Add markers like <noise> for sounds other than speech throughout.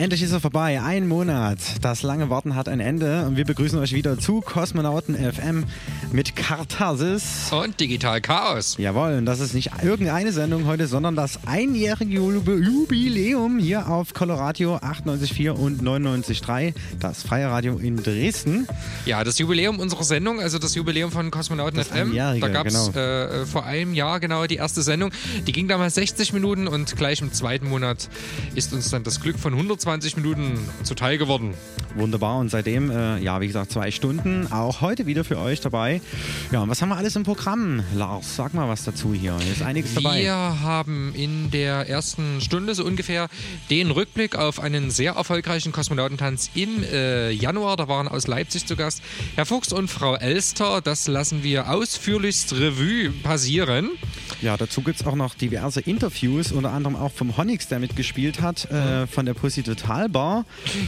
endlich ist er vorbei. Ein Monat. Das lange Warten hat ein Ende und wir begrüßen euch wieder zu Kosmonauten FM mit Katharsis. Und Digital Chaos. Jawohl, und das ist nicht irgendeine Sendung heute, sondern das einjährige Jubiläum hier auf Coloradio 98.4 und 99.3, das freie Radio in Dresden. Ja, das Jubiläum unserer Sendung, also das Jubiläum von Kosmonauten Das FM. Da gab es genau. äh, vor einem Jahr genau die erste Sendung. Die ging damals 60 Minuten und gleich im zweiten Monat ist uns dann das Glück von 120 Minuten zuteil geworden. Wunderbar und seitdem, äh, ja, wie gesagt, zwei Stunden. Auch heute wieder für euch dabei. Ja, und was haben wir alles im Programm? Lars, sag mal was dazu hier. Hier ist einiges dabei. Wir haben in der ersten Stunde so ungefähr den Rückblick auf einen sehr erfolgreichen Kosmonautentanz im äh, Januar. Da waren aus Leipzig zu Gast Herr Fuchs und Frau Elster. Das lassen wir ausführlichst Revue passieren. Ja, dazu gibt es auch noch diverse Interviews, unter anderem auch vom Honix, der mitgespielt hat, äh, von der Pussy Total Bar.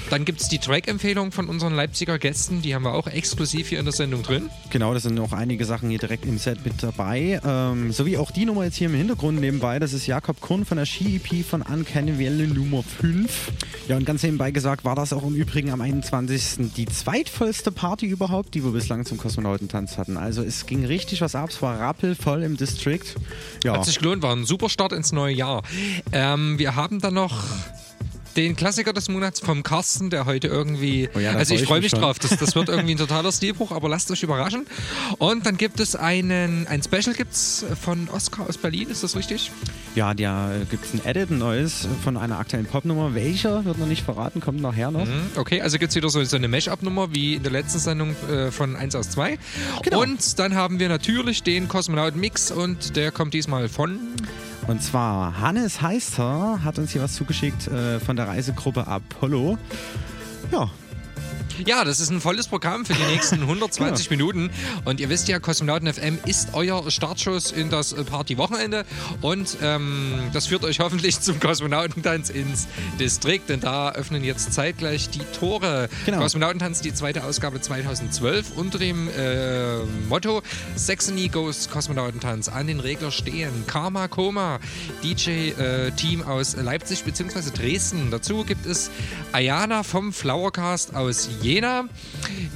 Dann gibt es die Track-Empfehlung von unseren Leipziger Gästen. Die haben wir auch exklusiv hier in der Sendung drin. Genau, das sind noch einige Sachen hier direkt im Set mit dabei. Ähm, sowie auch die Nummer jetzt hier im Hintergrund nebenbei. Das ist Jakob Kurn von der Ski-EP von Uncanny Valley Nummer 5. Ja, und ganz nebenbei gesagt war das auch im Übrigen am 21. die zweitvollste Party überhaupt, die wir bislang zum Kosmonautentanz hatten. Also es ging richtig was ab. Es war rappelvoll im District. Ja, Hat sich gelohnt, war ein super Start ins neue Jahr. Ähm, wir haben dann noch den Klassiker des Monats vom Carsten, der heute irgendwie. Oh ja, also ich freu ich freue mich schon. drauf. Das, das wird irgendwie ein <laughs> totaler Stilbruch, aber lasst euch überraschen. Und dann gibt es einen, ein Special gibt's von Oscar aus Berlin, ist das richtig? ja da gibt es ein Edit, ein neues von einer aktuellen Popnummer. Welcher wird noch nicht verraten, kommt nachher noch. Mhm, Okay, also gibt es wieder so, so eine Mesh-Up-Nummer wie in der letzten Sendung äh, von 1 aus 2. Genau. Und dann haben wir natürlich den Kosmonauten-Mix und der kommt diesmal von. Und zwar Hannes Heister hat uns hier was zugeschickt äh, von der Reisegruppe Apollo. Ja, Ja, das ist ein volles Programm für die nächsten <laughs> 120 Minuten. Und ihr wisst ja, Kosmonauten FM ist euer Startschuss in das äh, Partywochenende. Und ähm, das führt euch <laughs> hoffentlich zum Kosmonautentanz ins Distrikt. Denn da öffnen jetzt zeitgleich die Tore. Genau. Kosmonautentanz, die zweite Ausgabe 2012 unter dem äh, Motto Saxony Goes Kosmonautentanz. An den Regler stehen Karma Koma, DJ-Team aus Leipzig bzw. Dresden. Dazu gibt es Ayana vom Flowercast aus Jena,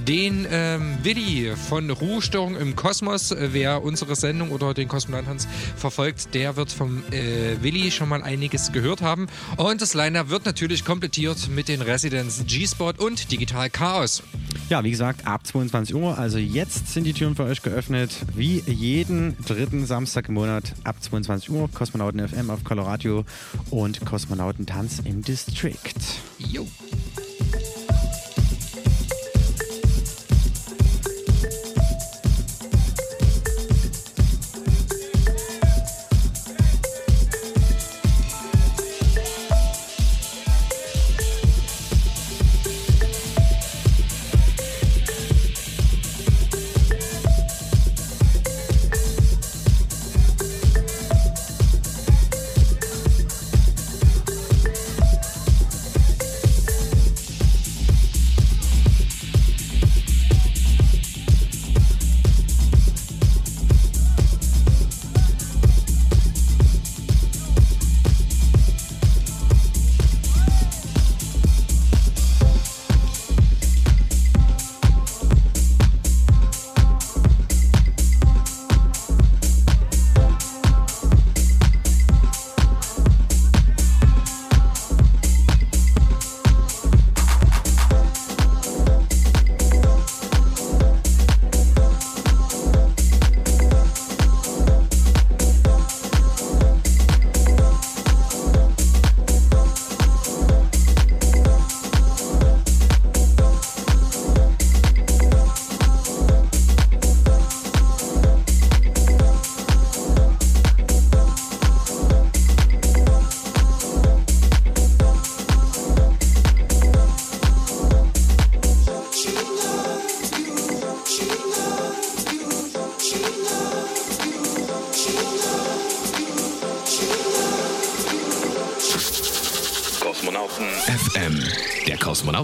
den ähm, Willi von Ruhestörung im Kosmos. Äh, Wer unsere Sendung oder den Kosmonautentanz verfolgt, der wird vom äh, Willi schon mal einiges gehört haben. Und das Liner wird natürlich komplettiert mit den Residents G-Spot und Digital Chaos. ja, wie gesagt, ab 22 Uhr. Also jetzt sind die Türen für euch geöffnet. Wie jeden dritten Samstag im Monat ab 22 Uhr. Kosmonauten FM auf Coloradio und Kosmonautentanz im District. Jo.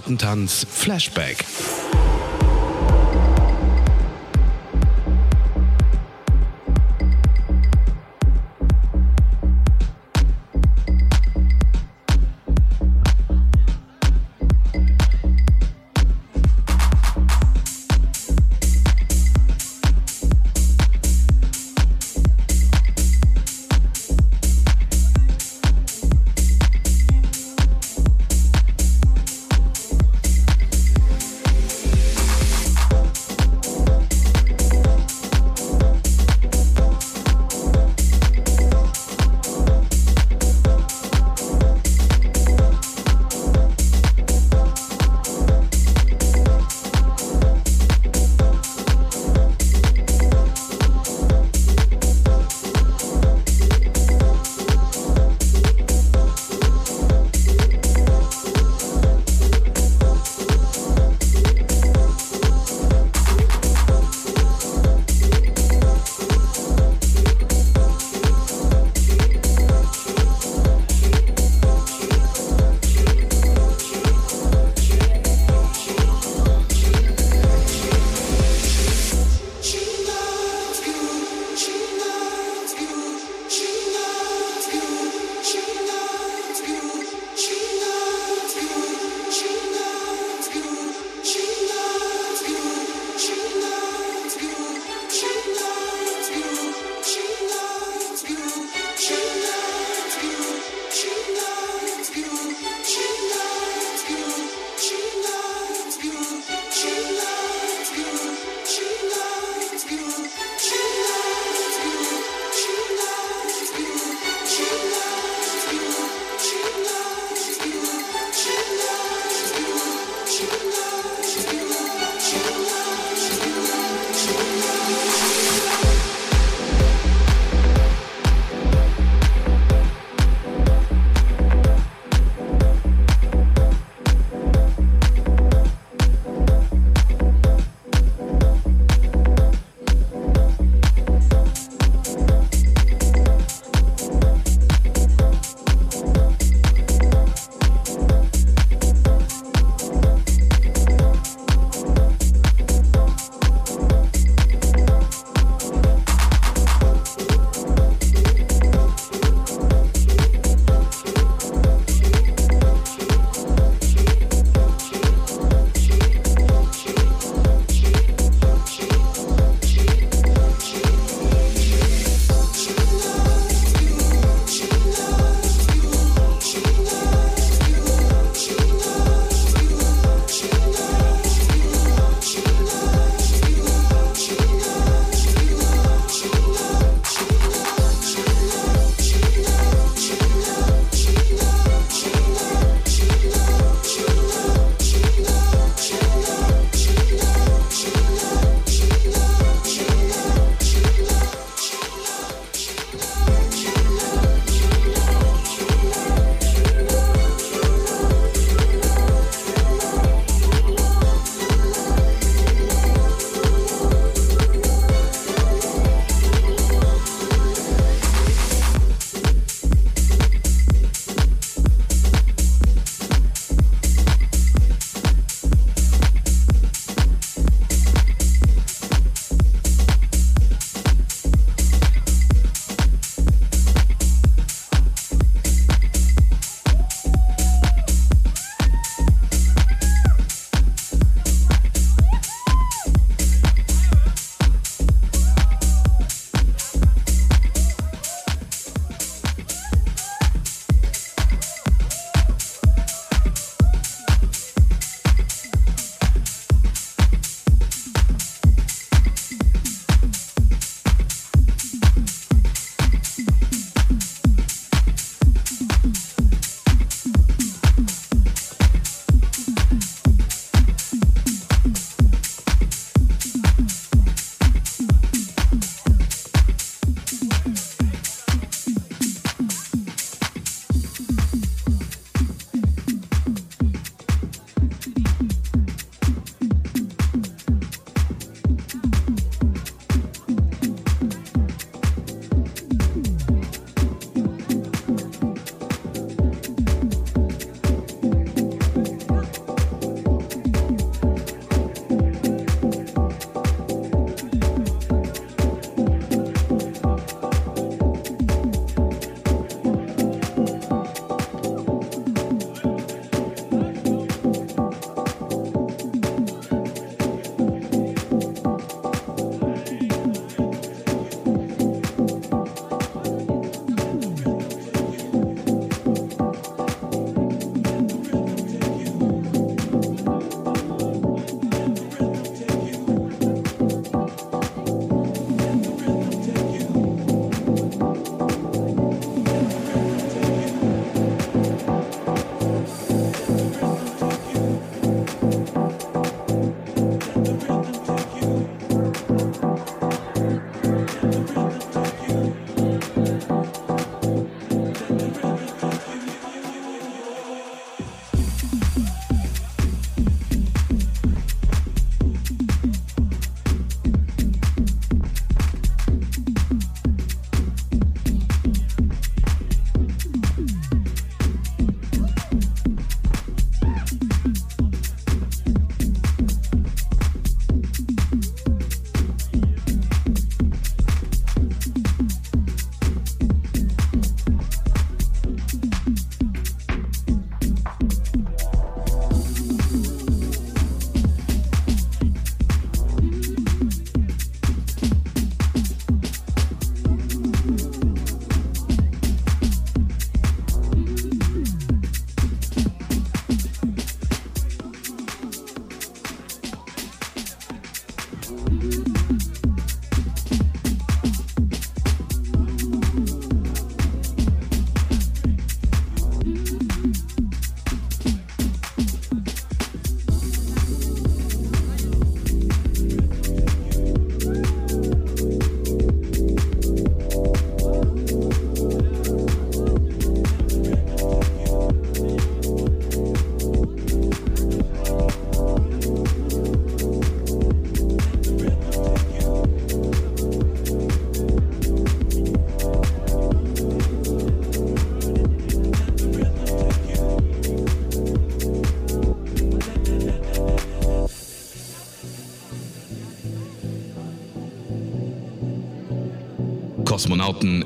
Der Kosmonautentanz Flashback.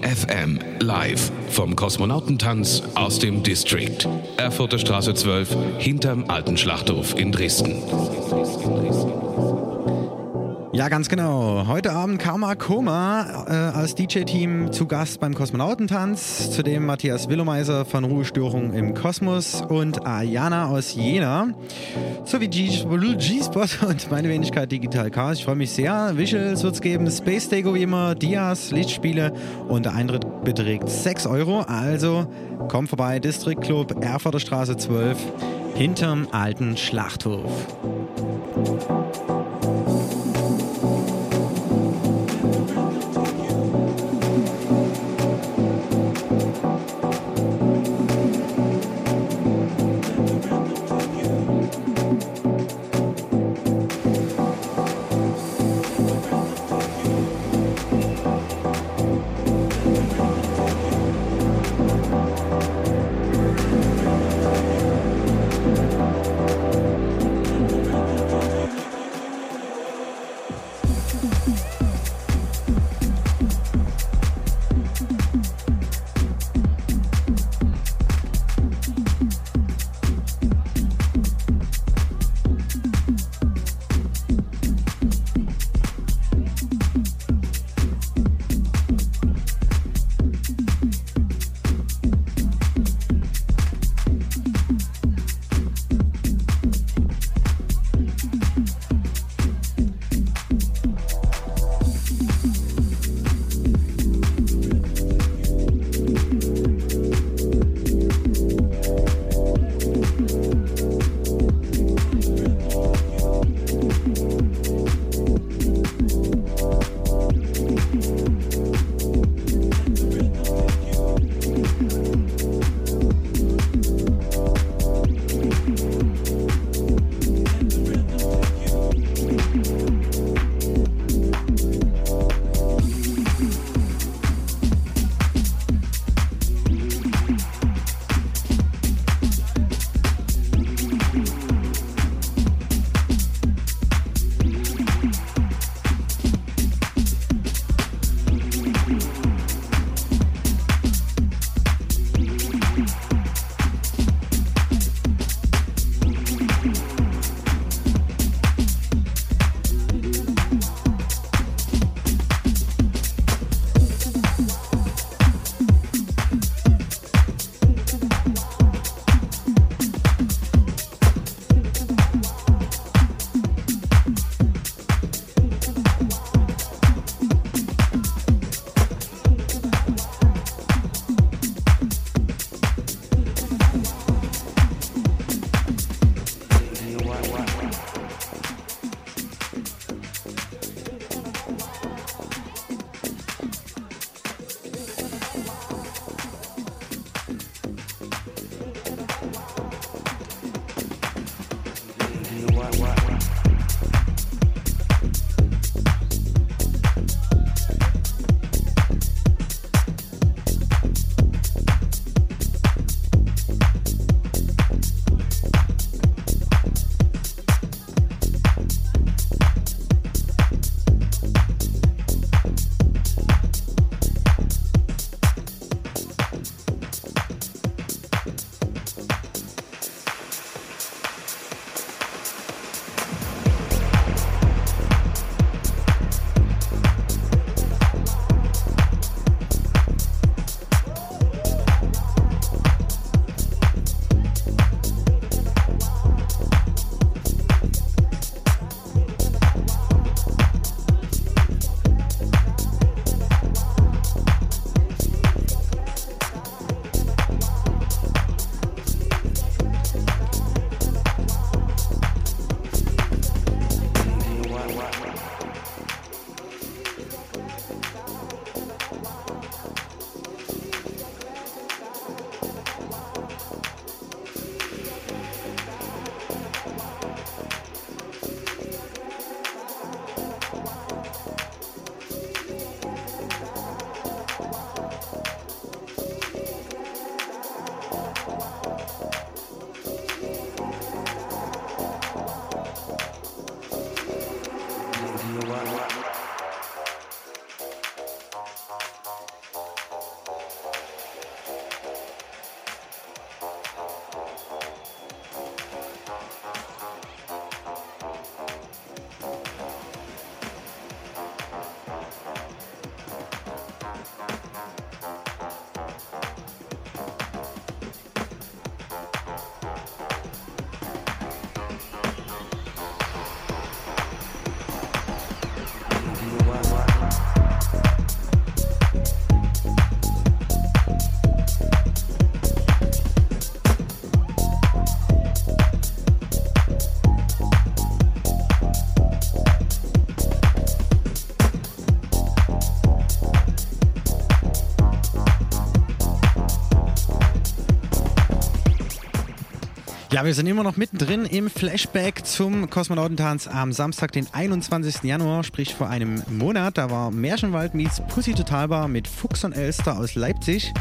FM live vom Kosmonautentanz aus dem District. Erfurter Straße 12 hinterm alten Schlachthof in Dresden. Ja, ganz genau. Heute Abend Karma Koma äh, als DJ-Team zu Gast beim Kosmonautentanz. Zudem Matthias Willomeiser von Ruhestörung im Kosmos und Ayana aus Jena. Sowie G-Spot und meine Wenigkeit Digital Chaos. Ich freue mich sehr. Visuals wird es geben, Space Dago wie immer, Dias, Lichtspiele und der Eintritt beträgt 6 Euro. Also komm vorbei, District Club, Erfurter Straße 12, hinterm alten Schlachthof. Ja, wir sind immer noch mittendrin im Flashback zum Kosmonautentanz am Samstag, den 21. Januar, sprich vor einem Monat. Da war Märchenwald meets Pussy Totalbar mit Fuchs und Elster aus Leipzig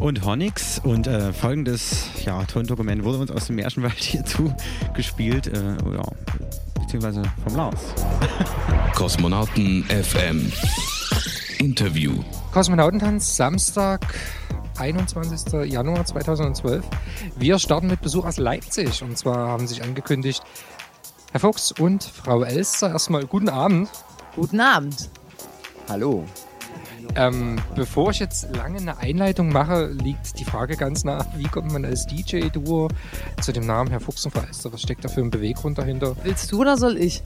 und Honix. Und äh, folgendes ja, Tondokument wurde uns aus dem Märchenwald hier zugespielt, äh, ja, beziehungsweise vom Lars. <laughs> Kosmonauten FM Interview. Kosmonautentanz, Samstag, 21. Januar 2012. Wir starten mit Besuch aus Leipzig. Und zwar haben sich angekündigt Herr Fuchs und Frau Elster. Erstmal guten Abend. Guten Abend. Hallo. Ähm, bevor ich jetzt lange eine Einleitung mache, liegt die Frage ganz nah, wie kommt man als DJ-Duo zu dem Namen Herr Fuchs und Frau Elster? Was steckt da für ein Beweggrund dahinter? Willst du oder soll ich?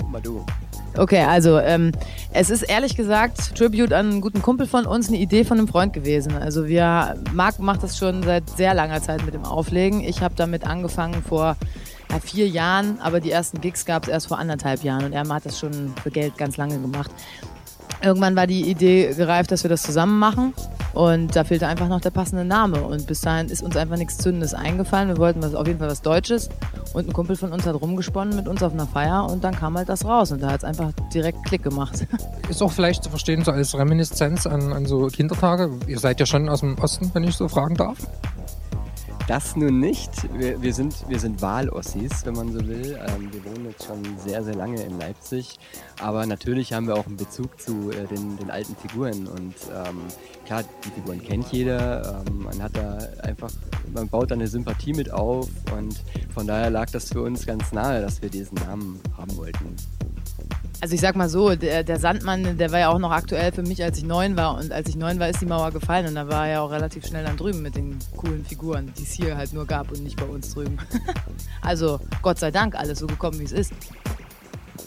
Mach mal du. Okay, also ähm, es ist ehrlich gesagt Tribute an einen guten Kumpel von uns, eine Idee von einem Freund gewesen. Also wir, Marc macht das schon seit sehr langer Zeit mit dem Auflegen. Ich habe damit angefangen vor ja, vier Jahren, aber die ersten Gigs gab es erst vor anderthalb Jahren und er hat das schon für Geld ganz lange gemacht. Irgendwann war die Idee gereift, dass wir das zusammen machen. Und da fehlte einfach noch der passende Name. Und bis dahin ist uns einfach nichts Zündendes eingefallen. Wir wollten was, auf jeden Fall was Deutsches. Und ein Kumpel von uns hat rumgesponnen mit uns auf einer Feier. Und dann kam halt das raus. Und da hat es einfach direkt Klick gemacht. <laughs> Ist auch vielleicht zu verstehen, so als Reminiszenz an, an so Kindertage. Ihr seid ja schon aus dem Osten, wenn ich so fragen darf. Das nun nicht. Wir, wir sind, wir sind Wahlossis, wenn man so will. Ähm, wir wohnen jetzt schon sehr, sehr lange in Leipzig. Aber natürlich haben wir auch einen Bezug zu äh, den, den alten Figuren. Und ähm, klar, die Figuren kennt jeder. Ähm, man hat da einfach, man baut da eine Sympathie mit auf. Und von daher lag das für uns ganz nahe, dass wir diesen Namen haben wollten. Also ich sag mal so, der, der, Sandmann, der war ja auch noch aktuell für mich, als ich neun war. Und als ich neun war, ist die Mauer gefallen. Und da war er ja auch relativ schnell dann drüben mit den coolen Figuren, die es hier halt nur gab und nicht bei uns drüben. <laughs> also Gott sei Dank alles so gekommen, wie es ist.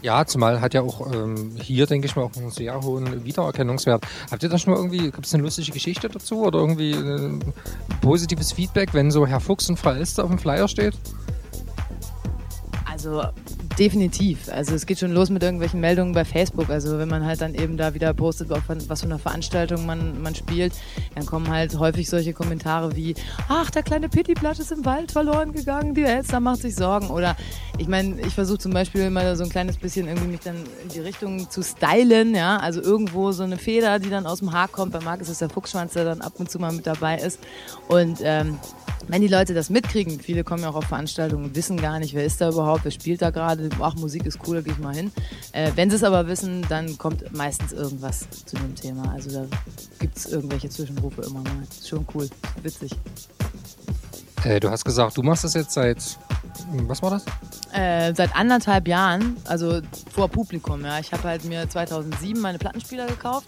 Ja, zumal hat ja auch ähm, hier, denke ich mal, auch einen sehr hohen Wiedererkennungswert. Habt ihr da schon mal irgendwie, gibt es eine lustige Geschichte dazu oder irgendwie äh, positives Feedback, wenn so Herr Fuchs und Frau Elster auf dem Flyer steht? Also definitiv. Also es geht schon los mit irgendwelchen Meldungen bei Facebook. Also wenn man halt dann eben da wieder postet, was für eine Veranstaltung man, man spielt, dann kommen halt häufig solche Kommentare wie, ach, der kleine Pittiblatt ist im Wald verloren gegangen, die Elster macht sich Sorgen. Oder ich meine, ich versuche zum Beispiel mal so ein kleines bisschen irgendwie mich dann in die Richtung zu stylen, ja. Also irgendwo so eine Feder, die dann aus dem Haar kommt. Bei Marc ist es der Fuchsschwanz, der dann ab und zu mal mit dabei ist. Und ähm, wenn die Leute das mitkriegen, viele kommen ja auch auf Veranstaltungen und wissen gar nicht, wer ist da überhaupt, wer spielt da gerade, ach, Musik ist cool, da gehe ich mal hin. Äh, wenn sie es aber wissen, dann kommt meistens irgendwas zu dem Thema. Also da gibt es irgendwelche Zwischenrufe immer mal. Ist schon cool, witzig. Äh, du hast gesagt, du machst das jetzt seit, was war das? Äh, seit anderthalb Jahren, also vor Publikum. Ja. Ich habe halt mir 2007 meine Plattenspieler gekauft,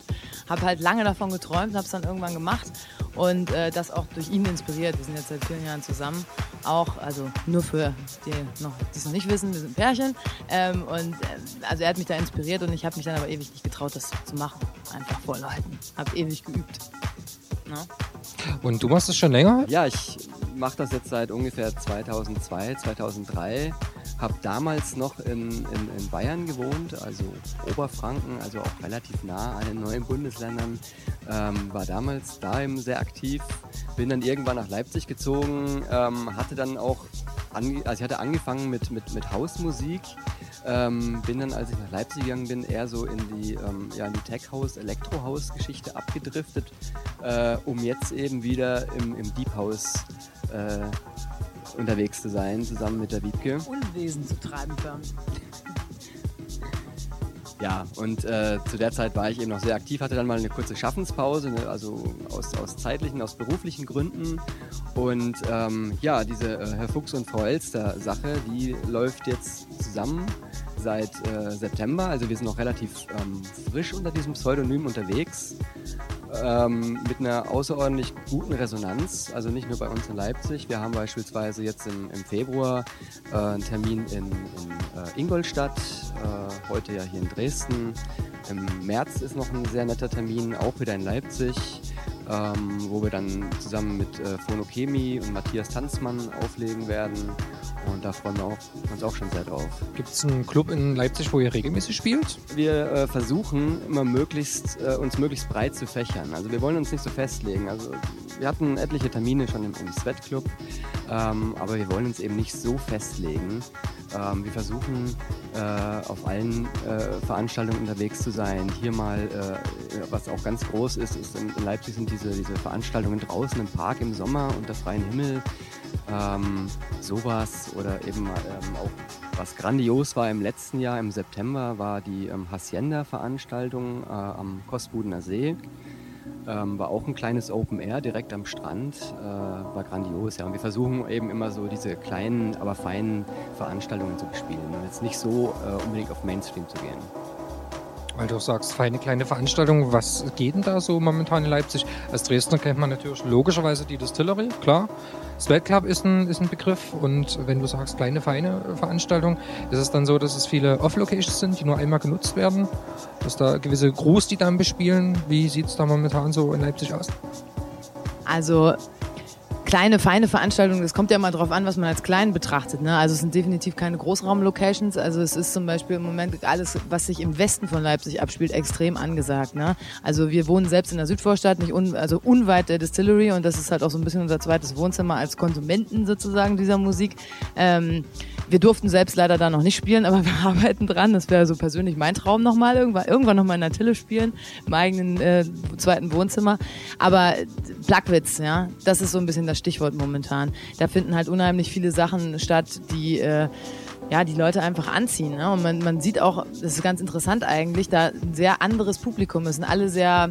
habe halt lange davon geträumt, habe es dann irgendwann gemacht und äh, das auch durch ihn inspiriert. Wir sind jetzt seit vielen Jahren zusammen. Auch, also nur für die, noch, die es noch nicht wissen, wir sind Pärchen. Ähm, und äh, also er hat mich da inspiriert und ich habe mich dann aber ewig nicht getraut, das zu machen. Einfach vor Leuten. Habe ewig geübt. No? Und du machst es schon länger? Ja, ich mache das jetzt seit ungefähr 2002, 2003 habe damals noch in, in, in, Bayern gewohnt, also Oberfranken, also auch relativ nah an den neuen Bundesländern. Ähm, war damals da eben sehr aktiv. Bin dann irgendwann nach Leipzig gezogen, ähm, hatte dann auch, also ich hatte angefangen mit, mit, mit Hausmusik. Ähm, bin dann, als ich nach Leipzig gegangen bin, eher so in die, ähm, ja, die Tech-House, Elektro-House-Geschichte abgedriftet, äh, um jetzt eben wieder im, im Deep House äh, unterwegs zu sein, zusammen mit der Wiebke. Unwesen zu treiben förmlich. Ja, und äh, zu der Zeit war ich eben noch sehr aktiv, hatte dann mal eine kurze Schaffenspause, ne, also aus, aus zeitlichen, aus beruflichen Gründen. Und ähm, ja, diese äh, Herr Fuchs und Frau Elster Sache, die läuft jetzt zusammen seit äh, September. Also wir sind noch relativ ähm, frisch unter diesem Pseudonym unterwegs ähm, mit einer außerordentlich guten Resonanz. Also nicht nur bei uns in Leipzig. Wir haben beispielsweise jetzt im, im Februar äh, einen Termin in, in äh, Ingolstadt, äh, heute ja hier in Dresden. Im März ist noch ein sehr netter Termin, auch wieder in Leipzig ähm, wo wir dann zusammen mit äh, Phonochemie und Matthias Tanzmann auflegen werden. Und da freuen wir auch, uns auch schon sehr drauf. Gibt es einen Club in Leipzig, wo ihr regelmäßig spielt? Wir äh, versuchen immer möglichst, äh, uns möglichst breit zu fächern. Also wir wollen uns nicht so festlegen. Also wir hatten etliche Termine schon im, im Sweat Club, ähm, aber wir wollen uns eben nicht so festlegen. Ähm, wir versuchen äh, auf allen äh, Veranstaltungen unterwegs zu sein. Hier mal, äh, was auch ganz groß ist, ist in, in Leipzig sind diese, diese Veranstaltungen draußen im Park im Sommer unter freiem Himmel. Ähm, sowas oder eben ähm, auch was grandios war im letzten Jahr, im September, war die ähm, Hacienda-Veranstaltung äh, am Kostbudener See. Ähm, war auch ein kleines Open Air direkt am Strand. Äh, war grandios, ja. Und wir versuchen eben immer so diese kleinen, aber feinen Veranstaltungen zu bespielen und jetzt nicht so äh, unbedingt auf Mainstream zu gehen. Weil du sagst, feine kleine Veranstaltung, was geht denn da so momentan in Leipzig? Als Dresdner kennt man natürlich logischerweise die Distillery, klar. Sweat Club ist ein, ist ein Begriff und wenn du sagst kleine, feine Veranstaltung, ist es dann so, dass es viele Off-Locations sind, die nur einmal genutzt werden, dass da gewisse Crews, die dann bespielen. Wie sieht es da momentan so in Leipzig aus? Also kleine, feine Veranstaltungen, das kommt ja immer darauf an, was man als klein betrachtet. Ne? Also es sind definitiv keine Großraum-Locations. Also es ist zum Beispiel im Moment alles, was sich im Westen von Leipzig abspielt, extrem angesagt. Ne? Also wir wohnen selbst in der Südvorstadt, nicht un, also unweit der Distillery und das ist halt auch so ein bisschen unser zweites Wohnzimmer als Konsumenten sozusagen dieser Musik. Ähm, wir durften selbst leider da noch nicht spielen, aber wir <laughs> arbeiten dran. Das wäre so persönlich mein Traum nochmal, irgendwann, irgendwann nochmal in der Tille spielen, im eigenen äh, zweiten Wohnzimmer. Aber Plagwitz, ja, das ist so ein bisschen das Stichwort momentan. Da finden halt unheimlich viele Sachen statt, die äh, ja, die Leute einfach anziehen. Ne? Und man, man sieht auch, das ist ganz interessant eigentlich, da ein sehr anderes Publikum ist. Sind alle sehr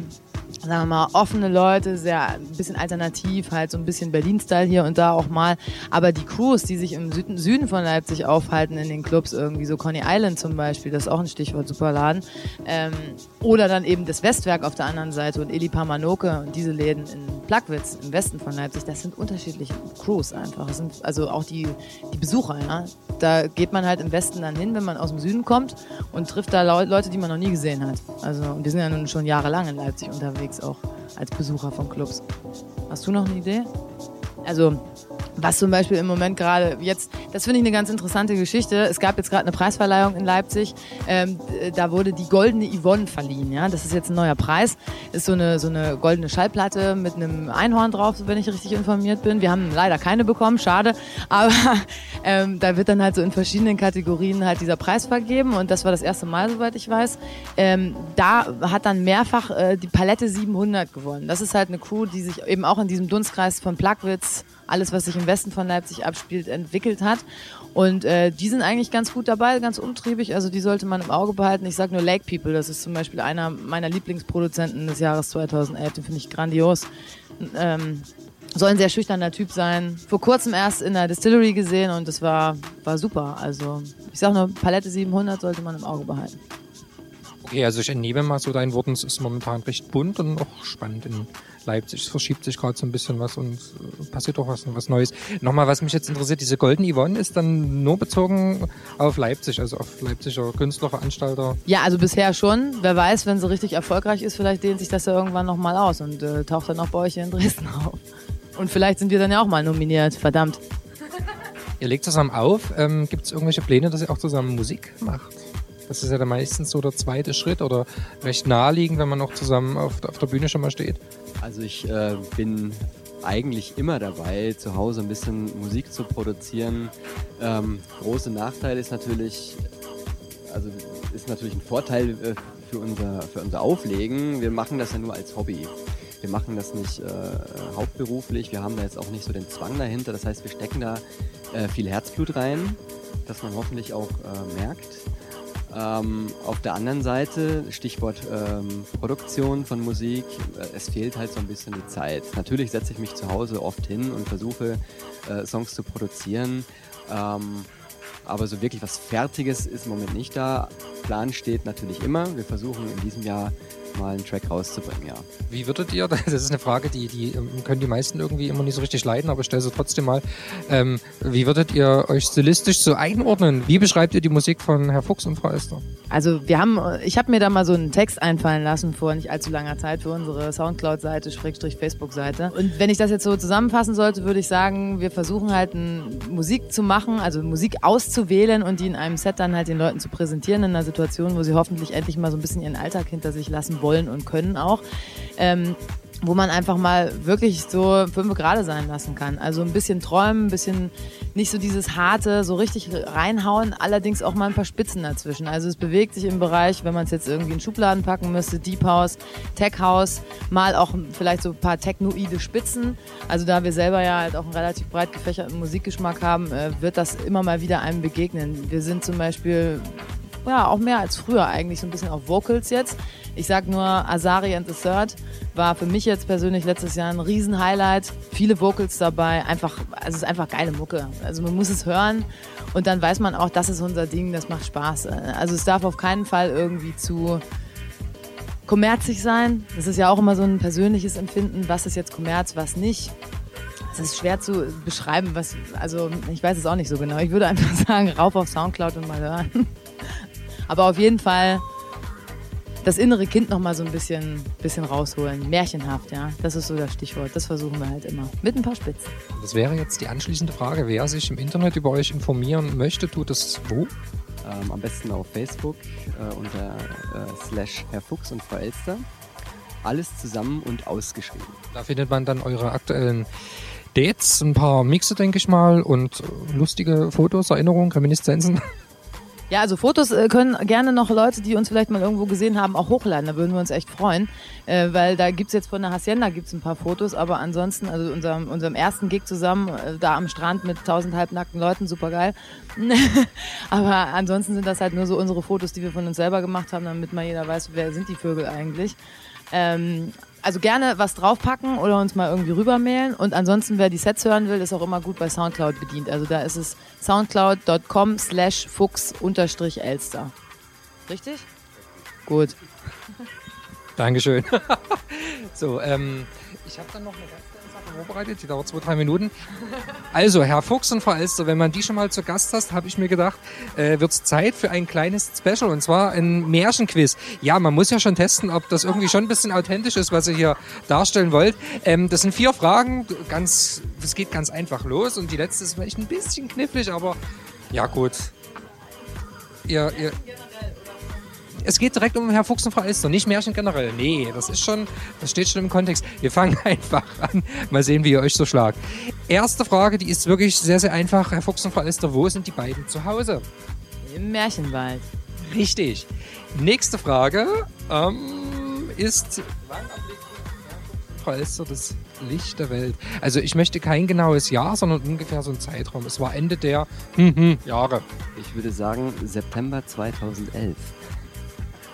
sagen wir mal, offene Leute, sehr ein bisschen alternativ, halt so ein bisschen Berlin-Style hier und da auch mal. Aber die Crews, die sich im Süden, Süden von Leipzig aufhalten in den Clubs, irgendwie so Coney Island zum Beispiel, das ist auch ein Stichwort, super Laden. Ähm, oder dann eben das Westwerk auf der anderen Seite und Eli Pamanoke und diese Läden in Plagwitz im Westen von Leipzig, das sind unterschiedliche Crews einfach. Das sind also auch die, die Besucher, ja. Da geht man halt im Westen dann hin, wenn man aus dem Süden kommt und trifft da Leute, die man noch nie gesehen hat. Also wir sind ja nun schon jahrelang in Leipzig unterwegs auch als Besucher von Clubs. Hast du noch eine Idee? Also was zum Beispiel im Moment gerade jetzt, das finde ich eine ganz interessante Geschichte. Es gab jetzt gerade eine Preisverleihung in Leipzig. Ähm, da wurde die goldene Yvonne verliehen. Ja, das ist jetzt ein neuer Preis. Ist so eine so eine goldene Schallplatte mit einem Einhorn drauf, wenn ich richtig informiert bin. Wir haben leider keine bekommen, schade. Aber <laughs> ähm, da wird dann halt so in verschiedenen Kategorien halt dieser Preis vergeben und das war das erste Mal, soweit ich weiß. Ähm, da hat dann mehrfach äh, die Palette 700 gewonnen. Das ist halt eine Crew, die sich eben auch in diesem Dunstkreis von Plagwitz alles, was sich im Westen von Leipzig abspielt, entwickelt hat. Und äh, die sind eigentlich ganz gut dabei, ganz umtriebig. Also die sollte man im Auge behalten. Ich sage nur Lake People, das ist zum Beispiel einer meiner Lieblingsproduzenten des Jahres 2011. Den finde ich grandios. Ähm, soll ein sehr schüchterner Typ sein. Vor kurzem erst in der Distillery gesehen und es war, war super. Also ich sage nur, Palette 700 sollte man im Auge behalten. Okay, also ich entnehme mal so deinen Worten, es ist momentan recht bunt und auch spannend in Leipzig. Es verschiebt sich gerade so ein bisschen was und äh, passiert doch was, was Neues. Nochmal, was mich jetzt interessiert, diese Golden Yvonne ist dann nur bezogen auf Leipzig, also auf Leipziger Künstler, Veranstalter. Ja, also bisher schon. Wer weiß, wenn sie richtig erfolgreich ist, vielleicht dehnt sich das ja irgendwann nochmal aus und äh, taucht dann auch bei euch hier in Dresden auf. Und vielleicht sind wir dann ja auch mal nominiert, verdammt. Ihr legt zusammen auf. Ähm, Gibt es irgendwelche Pläne, dass ihr auch zusammen Musik macht? Das ist ja dann meistens so der zweite Schritt oder recht naheliegend, wenn man auch zusammen auf, auf der Bühne schon mal steht. Also ich äh, bin eigentlich immer dabei, zu Hause ein bisschen Musik zu produzieren. Ähm, große Nachteil ist natürlich, also ist natürlich ein Vorteil äh, für, unser, für unser Auflegen. Wir machen das ja nur als Hobby. Wir machen das nicht äh, hauptberuflich. Wir haben da jetzt auch nicht so den Zwang dahinter. Das heißt, wir stecken da äh, viel Herzblut rein, das man hoffentlich auch äh, merkt. Ähm, auf der anderen Seite, Stichwort ähm, Produktion von Musik, äh, es fehlt halt so ein bisschen die Zeit. Natürlich setze ich mich zu Hause oft hin und versuche äh, Songs zu produzieren. Ähm, aber so wirklich was Fertiges ist im Moment nicht da. Plan steht natürlich immer. Wir versuchen in diesem Jahr mal einen Track rauszubringen, ja. Wie würdet ihr, <laughs> das ist eine Frage, die, die ähm, können die meisten irgendwie immer nicht so richtig leiden, aber ich stelle sie trotzdem mal. Ähm, wie würdet ihr euch stilistisch so einordnen? Wie beschreibt ihr die Musik von Herr Fuchs und Frau Esther? Also wir haben, ich habe mir da mal so einen Text einfallen lassen vor nicht allzu langer Zeit für unsere Soundcloud-Seite, Schrägstrich Facebook-Seite. Und wenn ich das jetzt so zusammenfassen sollte, würde ich sagen, wir versuchen halt Musik zu machen, also Musik auszuwählen und die in einem Set dann halt den Leuten zu präsentieren in einer Situation, wo sie hoffentlich endlich mal so ein bisschen ihren Alltag hinter sich lassen wollen und können auch. Ähm, wo man einfach mal wirklich so fünf gerade sein lassen kann. Also ein bisschen träumen, ein bisschen nicht so dieses harte, so richtig reinhauen, allerdings auch mal ein paar Spitzen dazwischen. Also es bewegt sich im Bereich, wenn man es jetzt irgendwie in Schubladen packen müsste, Deep House, Tech House, mal auch vielleicht so ein paar technoide Spitzen. Also da wir selber ja halt auch einen relativ breit gefächerten Musikgeschmack haben, äh, wird das immer mal wieder einem begegnen. Wir sind zum Beispiel ja, auch mehr als früher eigentlich, so ein bisschen auf Vocals jetzt. Ich sag nur, Azari and the Third war für mich jetzt persönlich letztes Jahr ein Riesen-Highlight. Viele Vocals dabei, einfach, also es ist einfach geile Mucke. Also man muss es hören und dann weiß man auch, das ist unser Ding, das macht Spaß. Also es darf auf keinen Fall irgendwie zu kommerzig sein. Das ist ja auch immer so ein persönliches Empfinden, was ist jetzt Kommerz, was nicht. Es ist schwer zu beschreiben, was, also ich weiß es auch nicht so genau. Ich würde einfach <laughs> sagen, rauf auf Soundcloud und mal hören. Aber auf jeden Fall das innere Kind noch mal so ein bisschen, bisschen rausholen. Märchenhaft, ja. Das ist so das Stichwort. Das versuchen wir halt immer. Mit ein paar Spitzen. Das wäre jetzt die anschließende Frage. Wer sich im Internet über euch informieren möchte, tut das wo? Ähm, am besten auf Facebook äh, unter äh, slash Herr Fuchs und Frau Elster. Alles zusammen und ausgeschrieben. Da findet man dann eure aktuellen Dates, ein paar Mixe, denke ich mal, und lustige Fotos, Erinnerungen, Reminiszenzen. <laughs> Ja, also Fotos äh, können gerne noch Leute, die uns vielleicht mal irgendwo gesehen haben, auch hochladen. Da würden wir uns echt freuen. Äh, weil da gibt's jetzt von der Hacienda gibt's ein paar Fotos, aber ansonsten, also unserem, unserem ersten Gig zusammen, äh, da am Strand mit tausend halbnackten Leuten, super geil. <laughs> aber ansonsten sind das halt nur so unsere Fotos, die wir von uns selber gemacht haben, damit mal jeder weiß, wer sind die Vögel eigentlich. Ähm, also gerne was draufpacken oder uns mal irgendwie rübermailen. Und ansonsten, wer die Sets hören will, ist auch immer gut bei Soundcloud bedient. Also da ist es soundcloud.com slash fuchs unterstrich Elster. Richtig? Gut. Dankeschön. <laughs> so, ähm, ich habe dann noch eine vorbereitet, die dauert zwei, drei Minuten. Also, Herr Fuchs und Frau Elster, wenn man die schon mal zu Gast hast, habe ich mir gedacht, äh, wird es Zeit für ein kleines Special und zwar ein Märchenquiz. Ja, man muss ja schon testen, ob das irgendwie schon ein bisschen authentisch ist, was ihr hier darstellen wollt. Ähm, das sind vier Fragen, ganz, das geht ganz einfach los und die letzte ist vielleicht ein bisschen knifflig, aber ja gut. Ihr, ihr, es geht direkt um Herr Fuchs und Frau Elster, nicht Märchen generell. Nee, das ist schon, das steht schon im Kontext. Wir fangen <laughs> einfach an. Mal sehen, wie ihr euch so schlagt. Erste Frage, die ist wirklich sehr, sehr einfach. Herr Fuchs und Frau Elster, wo sind die beiden zu Hause? Im Märchenwald. Richtig. Nächste Frage ähm, ist, wann erblickt Frau Elster das Licht der Welt? Also ich möchte kein genaues Jahr, sondern ungefähr so ein Zeitraum. Es war Ende der hm, hm, Jahre. Ich würde sagen September 2011.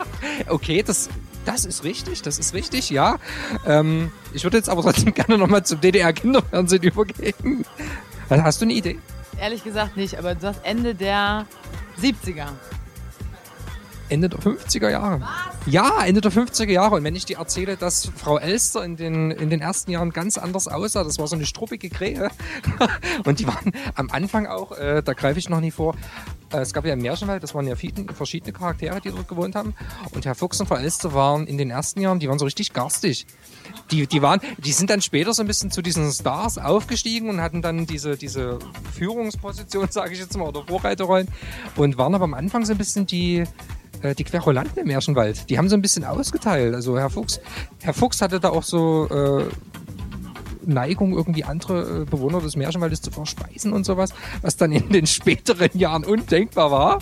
<laughs> Okay, das, das ist richtig, das ist richtig, ja. Ähm, ich würde jetzt aber trotzdem <laughs> gerne nochmal zum DDR-Kinderfernsehen <laughs> übergehen. Hast du eine Idee? Ehrlich gesagt nicht, aber du sagst Ende der 70er. Ende der 50er Jahre. Was? Ja, Ende der 50er Jahre. Und wenn ich dir erzähle, dass Frau Elster in den, in den ersten Jahren ganz anders aussah, das war so eine struppige Krähe. Und die waren am Anfang auch, äh, da greife ich noch nie vor, es gab ja im Märchenwald, das waren ja viele, verschiedene Charaktere, die dort gewohnt haben. Und Herr Fuchs und Frau Elster waren in den ersten Jahren, die waren so richtig garstig. Die, die, waren, die sind dann später so ein bisschen zu diesen Stars aufgestiegen und hatten dann diese, diese Führungsposition, <laughs> sage ich jetzt mal, oder Vorreiterrollen. Und waren aber am Anfang so ein bisschen die, äh, die Querulanten im Märchenwald. Die haben so ein bisschen ausgeteilt. Also Herr Fuchs, Herr Fuchs hatte da auch so äh, Neigung, irgendwie andere äh, Bewohner des Märchenwaldes zu verspeisen und sowas, was dann in den <laughs> späteren Jahren undenkbar war.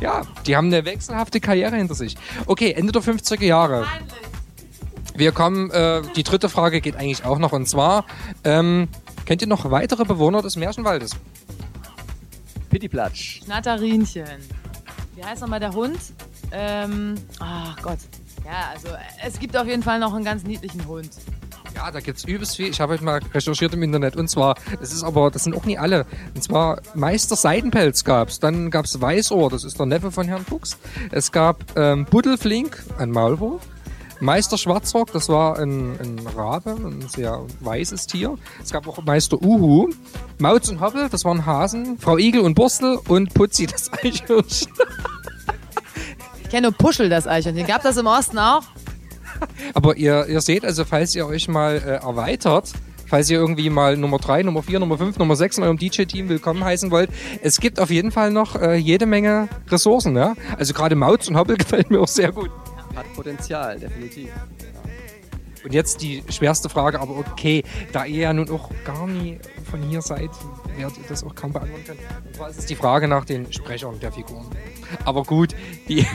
Ja, die haben eine wechselhafte Karriere hinter sich. Okay, Ende der 50er Jahre. Wir kommen, äh, die dritte Frage geht eigentlich auch noch und zwar, ähm, kennt ihr noch weitere Bewohner des Märchenwaldes? Pittiplatsch. Schnatterinchen. Wie heißt nochmal der Hund? Ähm, ach Gott. Ja, also es gibt auf jeden Fall noch einen ganz niedlichen Hund. Ja, da gibt's übelst viel. Ich habe heute mal recherchiert im Internet. Und zwar, das ist aber, das sind auch nie alle. Und zwar Meister Seidenpelz gab's. Dann gab's Weißohr, das ist der Neffe von Herrn Fuchs. Es gab ähm, Buddelflink, ein Maulwurf. Meister Schwarzrock, das war ein, ein Rabe, ein sehr weißes Tier. Es gab auch Meister Uhu. Mauz und Hoppel, das waren Hasen. Frau Igel und Burstel und Putzi, das Eichhörnchen. <laughs> Ich kenne nur Puschel, das Eichhörnchen. Gab das im Osten auch? Aber ihr, ihr seht also, falls ihr euch mal äh, erweitert, falls ihr irgendwie mal Nummer 3, Nummer 4, Nummer 5, Nummer 6 in eurem DJ-Team willkommen heißen wollt, es gibt auf jeden Fall noch äh, jede Menge Ressourcen. Ja? Also gerade Mauz und Hoppel <laughs> gefällt mir auch sehr gut. Hat Potenzial, definitiv. Und jetzt die schwerste Frage, aber okay, da ihr ja nun auch gar nie von hier seid, werdet ihr das auch kaum beantworten können. Und zwar ist es die Frage nach den Sprechern der Figuren. Aber gut, die.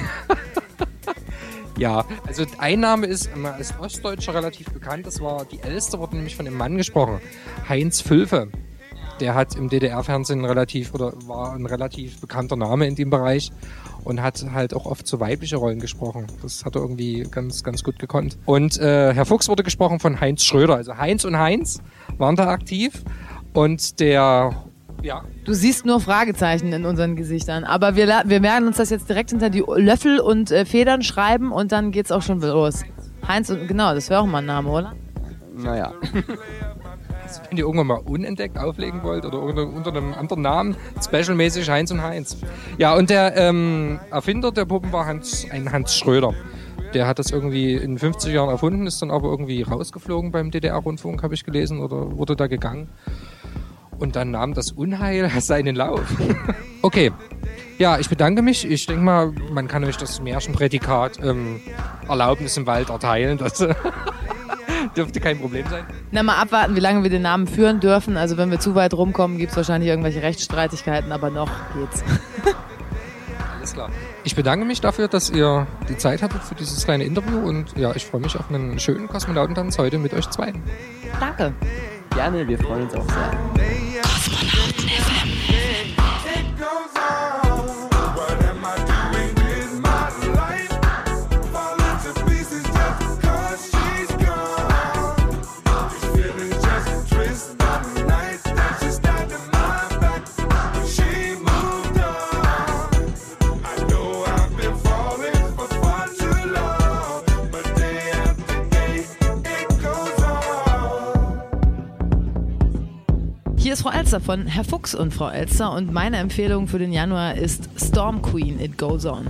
<laughs> ja, also ein Name ist als Ostdeutscher relativ bekannt. Das war die Älteste, wurde nämlich von einem Mann gesprochen. Heinz Fülfe. Der hat im DDR-Fernsehen relativ oder war ein relativ bekannter Name in dem Bereich und hat halt auch oft so weibliche Rollen gesprochen. Das hat er irgendwie ganz, ganz gut gekonnt. Und äh, Herr Fuchs wurde gesprochen von Heinz Schröder. Also Heinz und Heinz waren da aktiv. Und der, ja. Du siehst nur Fragezeichen in unseren Gesichtern. Aber wir, wir werden uns das jetzt direkt hinter die Löffel und äh, Federn schreiben und dann geht's auch schon los. Heinz und genau, das wäre auch mal ein Name, oder? Naja, <laughs> Wenn ihr irgendwann mal unentdeckt auflegen wollt oder unter, einem anderen Namen, specialmäßig Heinz und Heinz. Ja, und der ähm, Erfinder der Puppen war Hans, ein Hans Schröder. Der hat das irgendwie in den 50 Jahren erfunden, ist dann aber irgendwie rausgeflogen beim DDR-Rundfunk, habe ich gelesen, oder wurde da gegangen. Und dann nahm das Unheil <laughs> seinen Lauf. <laughs> okay. Ja, ich bedanke mich. Ich denke mal, man kann euch das Märchenprädikat ähm, Erlaubnis im Wald erteilen. Das <laughs> dürfte kein Problem sein. Na, mal abwarten, wie lange wir den Namen führen dürfen. Also wenn wir zu weit rumkommen, gibt's wahrscheinlich irgendwelche Rechtsstreitigkeiten, aber noch geht's. <laughs> Alles klar. Ich bedanke mich dafür, dass ihr die Zeit hattet für dieses kleine Interview und ja, ich freue mich auf einen schönen Kosmonautentanz heute mit euch zwei. Danke. gerne, wir freuen uns auch sehr. Ist Frau Elster von Herr Fuchs und Frau Elster und meine Empfehlung für den Januar ist Storm Queen, It Goes On.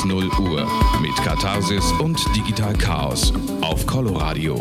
Bis 0 Uhr mit Katharsis und Digital Chaos auf Coloradio.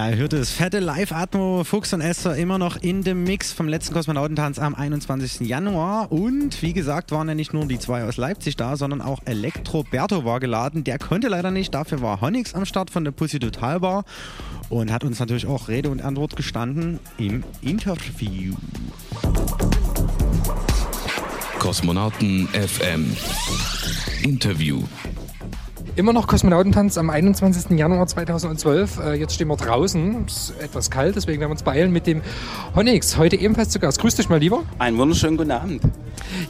Ja, ihr hört es. Fette Live-Atmo, Fuchs und Esther immer noch in dem Mix vom letzten Kosmonautentanz am 21. Januar. Und wie gesagt, waren ja nicht nur die zwei aus Leipzig da, sondern auch Elektro Berto war geladen. Der konnte leider nicht. Dafür war Honix am Start von der Pussy Total Bar und hat uns natürlich auch Rede und Antwort gestanden im Interview. Kosmonauten FM. Interview. Immer noch Kosmonautentanz am 21. Januar 2012. Äh, jetzt stehen wir draußen. Es ist etwas kalt, deswegen werden wir uns beeilen mit dem Honix. Heute ebenfalls zu Gast. Grüß dich mal lieber. Einen wunderschönen guten Abend.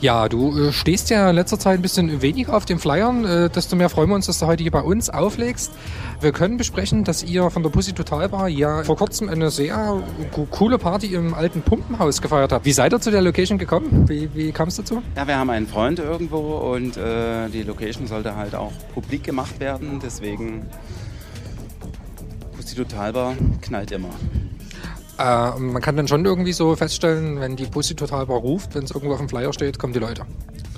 Ja, du äh, stehst ja in letzter Zeit ein bisschen weniger auf den Flyern. Äh, desto mehr freuen wir uns, dass du heute hier bei uns auflegst. Wir können besprechen, dass ihr von der Pussy Total Bar ja vor kurzem eine sehr co- coole Party im alten Pumpenhaus gefeiert habt. Wie seid ihr zu der Location gekommen? Wie, wie kam es dazu? Ja, wir haben einen Freund irgendwo und äh, die Location sollte halt auch publik gemacht werden. Deswegen Pussy Totalbar knallt immer. Äh, man kann dann schon irgendwie so feststellen, wenn die Pussy Total ruft, wenn es irgendwo auf dem Flyer steht, kommen die Leute.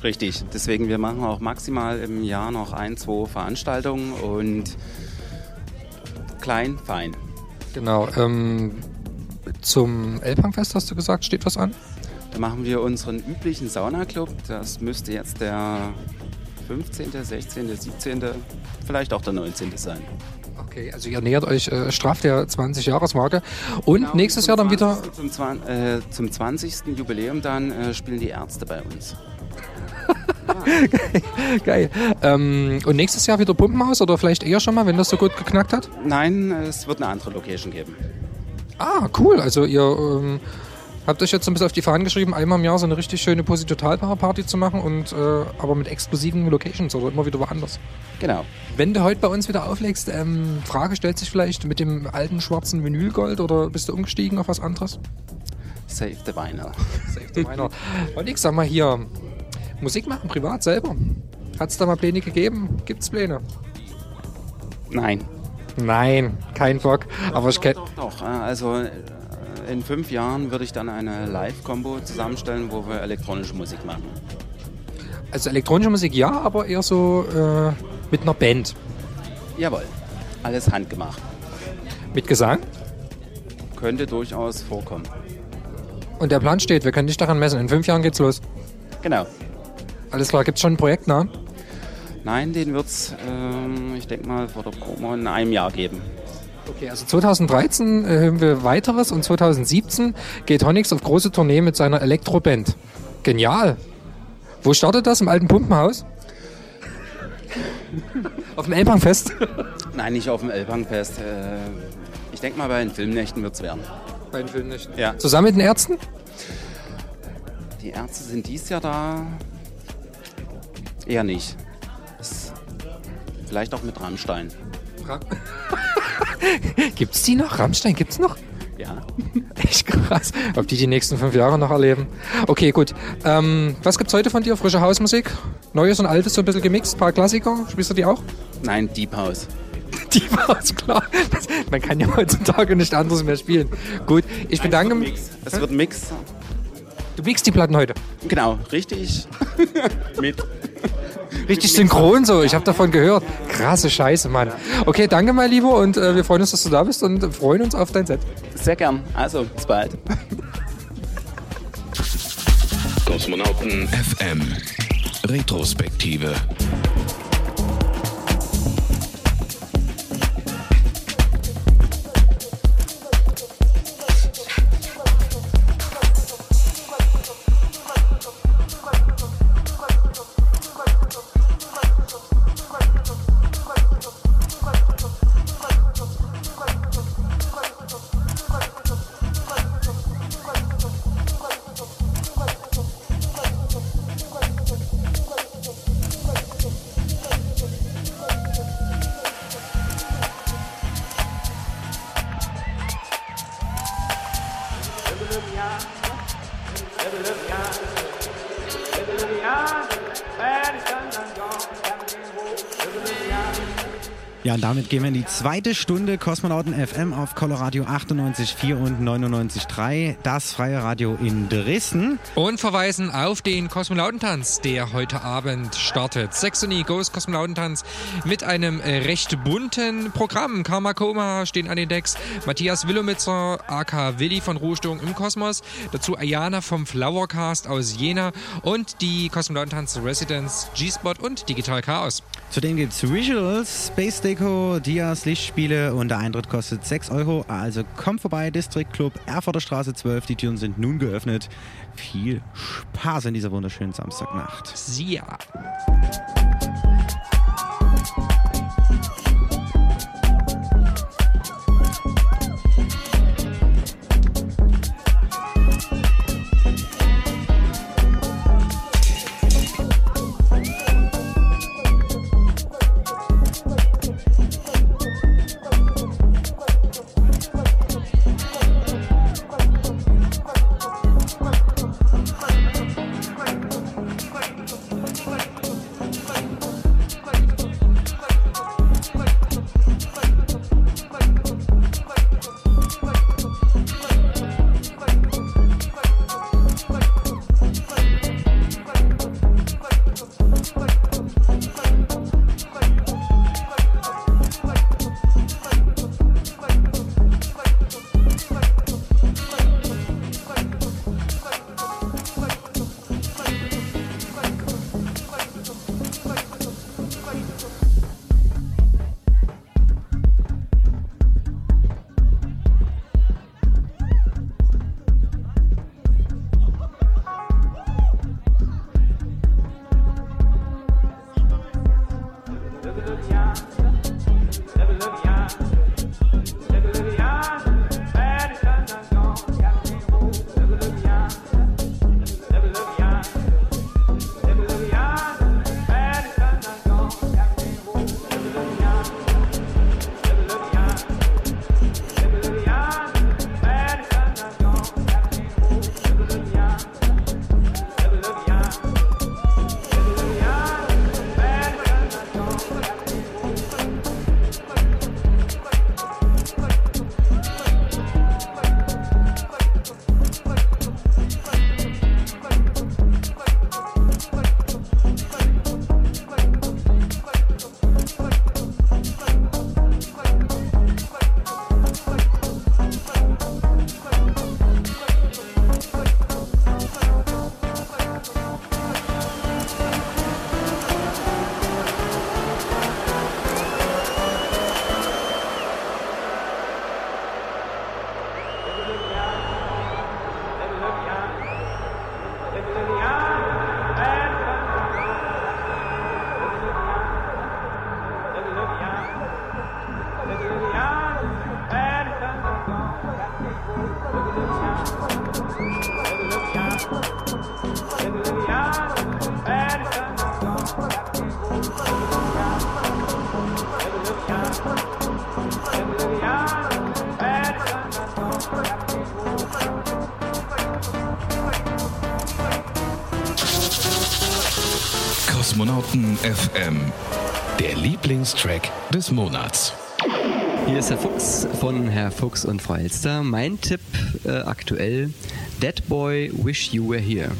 Richtig. Deswegen, wir machen auch maximal im Jahr noch ein, zwei Veranstaltungen und klein, fein. Genau. Ähm, zum Elbhangfest hast du gesagt, steht was an? Da machen wir unseren üblichen Saunaclub. Das müsste jetzt der 15., 16., 17., vielleicht auch der 19. sein. Okay, also ihr nähert euch äh, straff der 20-Jahres-Marke. Und nächstes Jahr dann Zum wieder 20. Zum, zwan- äh, zum 20. Jubiläum dann äh, spielen die Ärzte bei uns. <laughs> Geil. Ähm, und nächstes Jahr wieder Pumpenhaus oder vielleicht eher schon mal, wenn das so gut geknackt hat? Nein, es wird eine andere Location geben. Ah, cool. Also ihr ähm, habt euch jetzt ein bisschen auf die Fahnen geschrieben, einmal im Jahr so eine richtig schöne Pussy Total Party zu machen und äh, aber mit exklusiven Locations oder immer wieder woanders. Genau. Wenn du heute bei uns wieder auflegst, ähm, Frage stellt sich vielleicht mit dem alten schwarzen Vinylgold oder bist du umgestiegen auf was anderes? Save the Vinyl. <laughs> Save the Minor. Und ich sag mal hier, Musik machen privat selber. Hat es da mal Pläne gegeben? Gibt's Pläne? Nein. Nein, kein Bock. Aber ich kenne. Doch, doch. äh, Also äh, in fünf Jahren würde ich dann eine Live-Combo zusammenstellen, wo wir elektronische Musik machen. Also elektronische Musik ja, aber eher so äh, mit einer Band. Jawohl. Alles handgemacht. Mit Gesang. Könnte durchaus vorkommen. Und der Plan steht, wir können dich daran messen. In fünf Jahren geht's los. Genau. Alles klar, gibt's schon einen Projektnamen? Nein, den wird es, ähm, ich denke mal, vor der Promo in einem Jahr geben. Okay, also 2013 äh, hören wir weiteres und 2017 geht Honix auf große Tournee mit seiner Elektroband. Genial. Wo startet das? Im alten Pumpenhaus? <laughs> auf dem Elbhangfest? Nein, nicht auf dem Elbhangfest. Äh, ich denke mal, bei den Filmnächten wird es werden. Bei den Filmnächten. Ja. Zusammen mit den Ärzten? Die Ärzte sind dies Jahr da. Eher nicht. Vielleicht auch mit Rammstein. Ra <laughs> gibt's die noch? Rammstein gibt's noch? Ja. <laughs> Echt krass. Ob die die nächsten fünf Jahre noch erleben. Okay, gut. Ähm, was gibt's heute von dir? Frische Hausmusik? Neues und Altes so ein bisschen gemixt, ein paar Klassiker. Spielst du die auch? Nein, Deep House. <laughs> War es klar. Das, man kann ja heutzutage nicht anders mehr spielen. Gut, ich bedanke mich. Es wird ein Mix. Du mixt die Platten heute. Genau, richtig. Mit. Richtig synchron so, ich habe davon gehört. Krasse Scheiße, Mann. Okay, danke, mein Lieber, und äh, wir freuen uns, dass du da bist und freuen uns auf dein Set. Sehr gern. Also, bis bald. Kosmonauten FM Retrospektive. Damit gehen wir in die zweite Stunde Kosmonauten FM auf Coloradio 98.4 und 99.3, das freie Radio in Dresden. Und verweisen auf den Kosmonautentanz, der heute Abend startet. Saxony Goes Kosmonautentanz mit einem recht bunten Programm. Karma Koma stehen an den Decks, Matthias Willomitzer, AK Willi von Ruhestörung im Kosmos, dazu Ayana vom Flowercast aus Jena und die Kosmonautentanz Residence G-Spot und Digital Chaos. Zudem gibt es Visuals, Space Deco, Dias, Lichtspiele und der Eintritt kostet 6 Euro. Also kommt vorbei, District Club, Erfurter Straße 12. Die Türen sind nun geöffnet. Viel Spaß in dieser wunderschönen Samstagnacht. Sia. Kosmonauten FM. Der Lieblingstrack des Monats. Hier ist Herr Fuchs von Herr Fuchs und Frau Elster. Mein Tipp äh, aktuell: Dead Boy Wish You Were Here.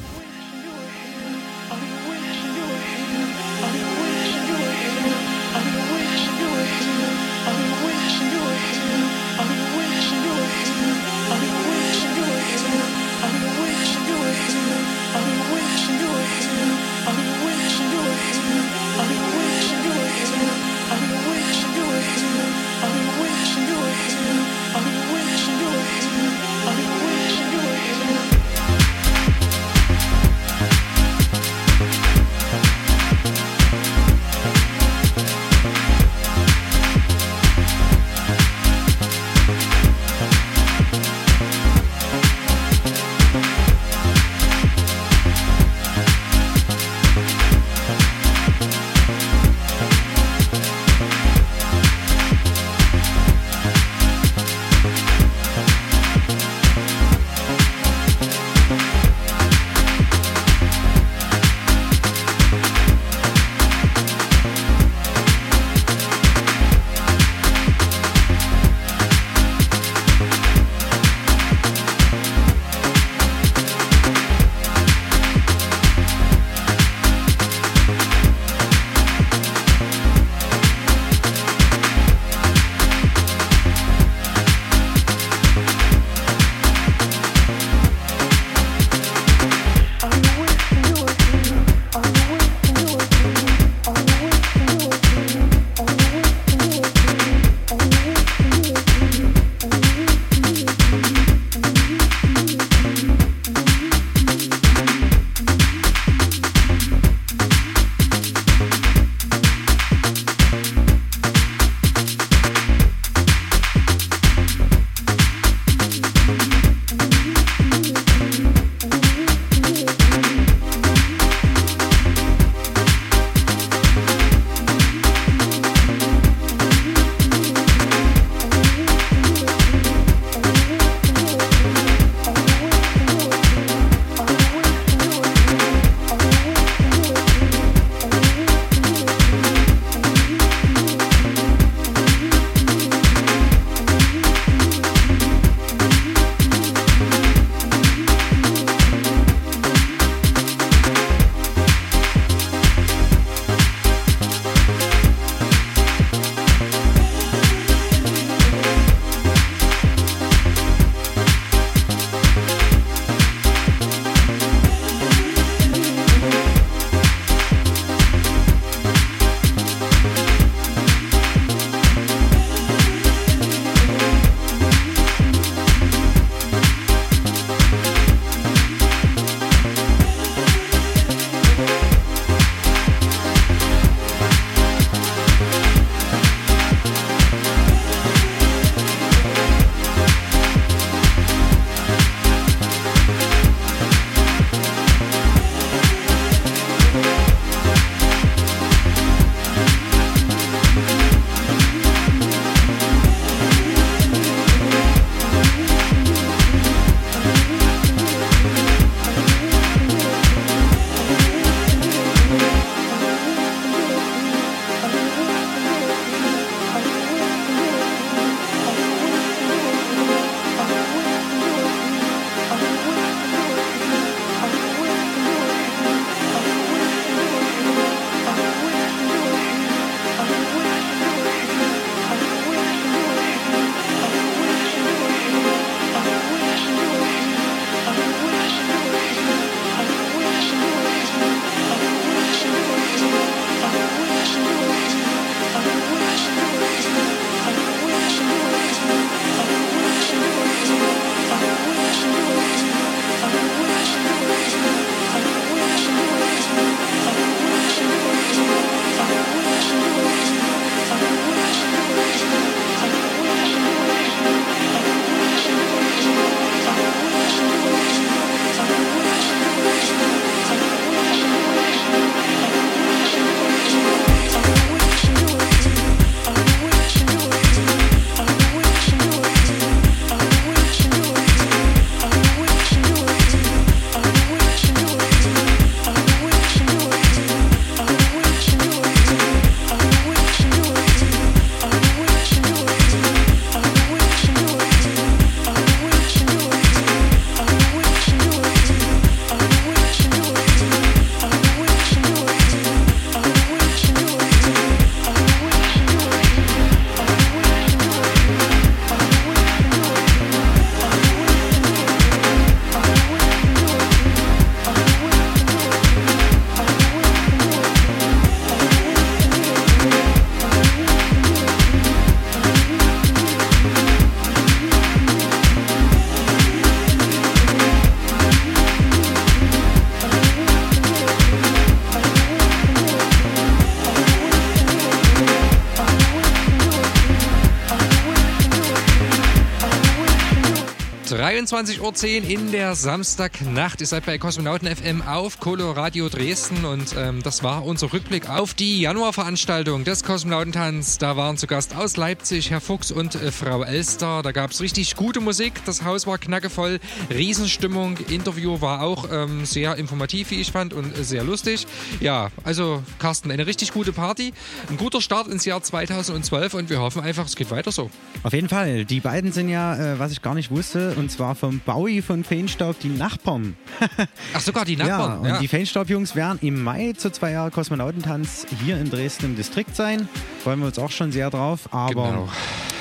22.10 Uhr in der Samstagnacht. Ihr seid bei Kosmonauten FM auf Coloradio Dresden und ähm, das war unser Rückblick auf die Januarveranstaltung des Kosmonautentanz. Da waren zu Gast aus Leipzig Herr Fuchs und äh, Frau Elster. Da gab es richtig gute Musik. Das Haus war knackevoll, Riesenstimmung. Interview war auch ähm, sehr informativ, wie ich fand, und äh, sehr lustig. Ja, also Carsten, eine richtig gute Party. Ein guter Start ins Jahr 2012 und wir hoffen einfach, es geht weiter so. Auf jeden Fall. Die beiden sind ja, äh, was ich gar nicht wusste, und zwar vom Bowie von Feenstaub die Nachbarn. <laughs> Ach, sogar die Ja, Nachbarn. und die Feenstaub-Jungs werden im Mai zu zwei Jahren Kosmonautentanz hier in Dresden im Distrikt sein. Freuen wir uns auch schon sehr drauf. Aber Genau.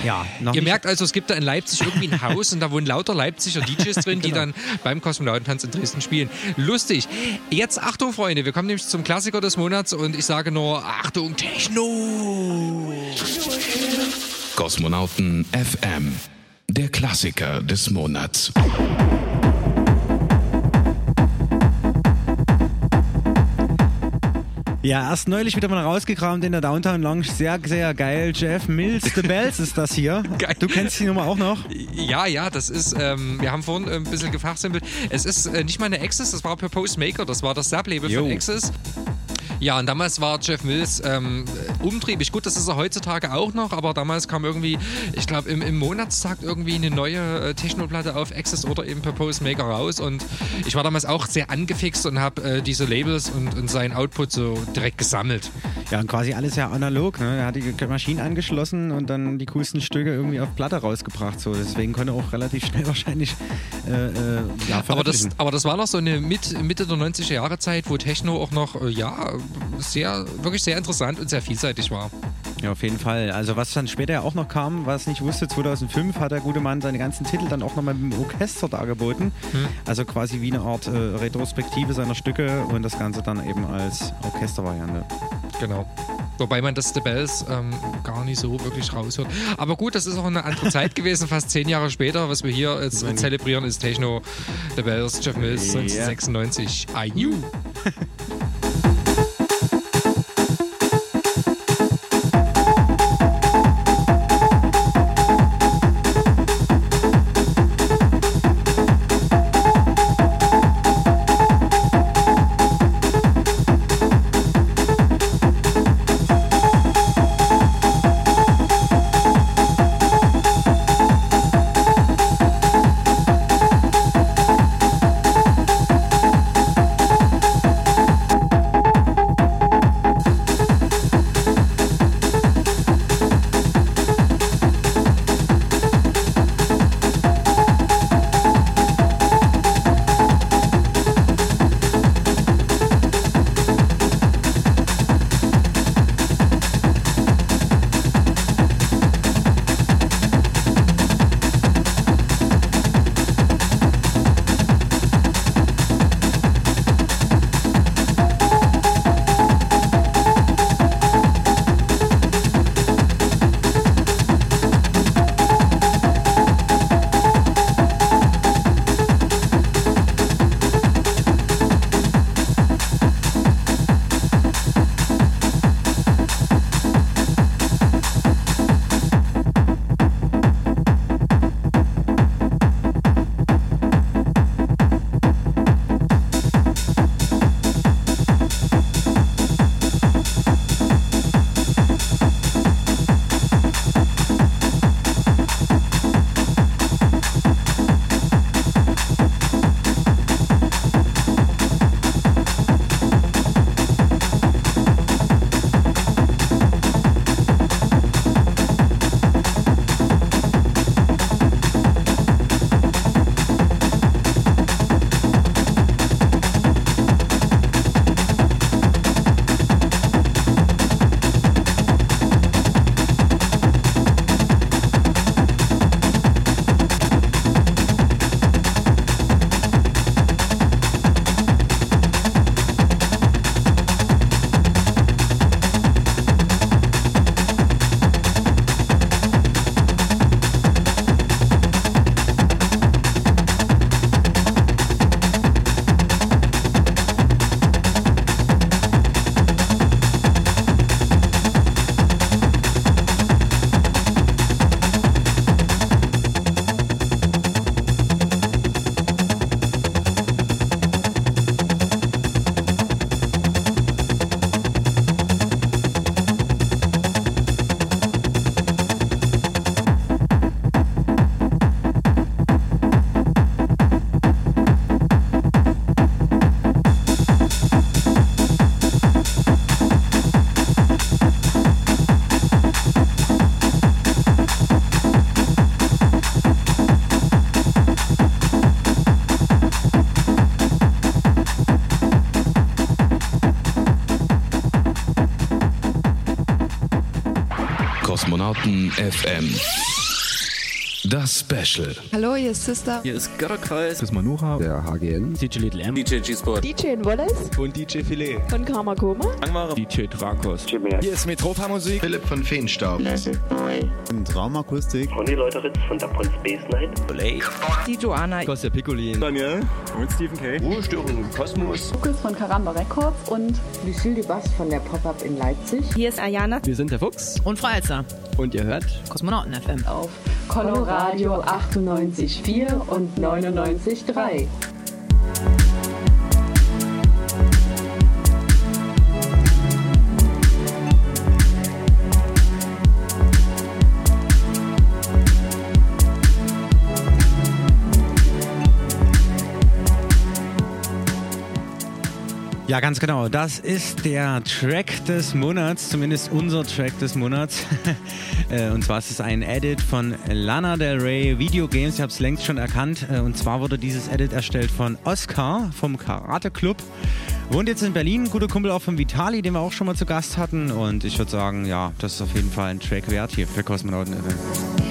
ja, noch Ihr nicht merkt also, es gibt da in Leipzig irgendwie ein Haus und da wohnen lauter Leipziger DJs drin, die <laughs> Genau. dann beim Kosmonautentanz in Dresden spielen. Lustig. Jetzt Achtung, Freunde, wir kommen nämlich zum Klassiker des Monats und ich sage nur Achtung, Techno! Kosmonauten FM. Der Klassiker des Monats. Ja, erst neulich wieder mal rausgekramt in der Downtown Lounge. Sehr, sehr geil. Jeff Mills, The Bells ist das hier. <laughs> Geil. Du kennst die Nummer auch noch? Ja, ja, das ist, ähm, wir haben vorhin ein bisschen gefachsimpelt. Es ist äh, nicht mal eine Axis, das war Purpose Maker, das war das Sub-Label von Jo. Ja, und damals war Jeff Mills ähm, umtriebig. Gut, das ist er heutzutage auch noch, aber damals kam irgendwie, ich glaube, im, im Monatstakt irgendwie eine neue äh, Technoplatte auf Access oder eben Purpose Maker raus. Und ich war damals auch sehr angefixt und habe äh, diese Labels und, und seinen Output so direkt gesammelt. Ja, und quasi alles ja analog. Ne? Er hat die Maschine angeschlossen und dann die coolsten Stücke irgendwie auf Platte rausgebracht. So. Deswegen konnte er auch relativ schnell <laughs> wahrscheinlich äh, äh, ja, Aber das, aber das war noch so eine Mit, Mitte der 90er Jahre Zeit, wo Techno auch noch, äh, ja, sehr, wirklich sehr interessant und sehr vielseitig war. Ja, auf jeden Fall. Also was dann später ja auch noch kam, was ich nicht wusste, 2005 hat der gute Mann seine ganzen Titel dann auch nochmal mit dem Orchester dargeboten. Also quasi wie eine Art äh, Retrospektive seiner Stücke und das Ganze dann eben als Orchestervariante. Genau. Wobei man das The Bells ähm, gar nicht so wirklich raushört. Aber gut, das ist auch eine andere Zeit gewesen, fast zehn Jahre später. Was wir hier jetzt meine- zelebrieren, ist Techno, The Bells, Jeff Mills, Ja. 1996, I Knew. Kosmonauten <laughs> FM. Das Special. Hallo, hier ist Sister. Hier ist Götterkreis. Das ist Manuha. Der HGN. DJ Little M. DJ G-Sport. DJ Wallace Und DJ Filet. von Karma Koma. Angmare. DJ Drakos. Hier ist Metropa Musik. Philipp von Feenstaub. Und Raumakustik. Und die Leute Ritz von Dapon Space Night. Die Joanna. Kostja Piccolin. Daniel. Und Stephen K. Ruhestörung im Kosmos. Lukas von Karamba Records und Lucille Dubas von der Pop-Up in Leipzig Hier ist Ayana. Wir sind der Fuchs. Und Frau Elster. Und ihr hört Kosmonauten FM. auf Coloradio 98,4 und 99,3. Ja, ganz genau. Das ist der Track des Monats, zumindest unser Track des Monats. <laughs> Äh, und zwar ist es ein Edit von Lana Del Rey Video Games. Ich habe es längst schon erkannt. Äh, Und zwar wurde dieses Edit erstellt von Oscar vom Karate Club. Wohnt jetzt in Berlin, guter Kumpel auch von Vitali, den wir auch schon mal zu Gast hatten. Und ich würde sagen, ja, das ist auf jeden Fall ein Track wert hier für Kosmonauten FM.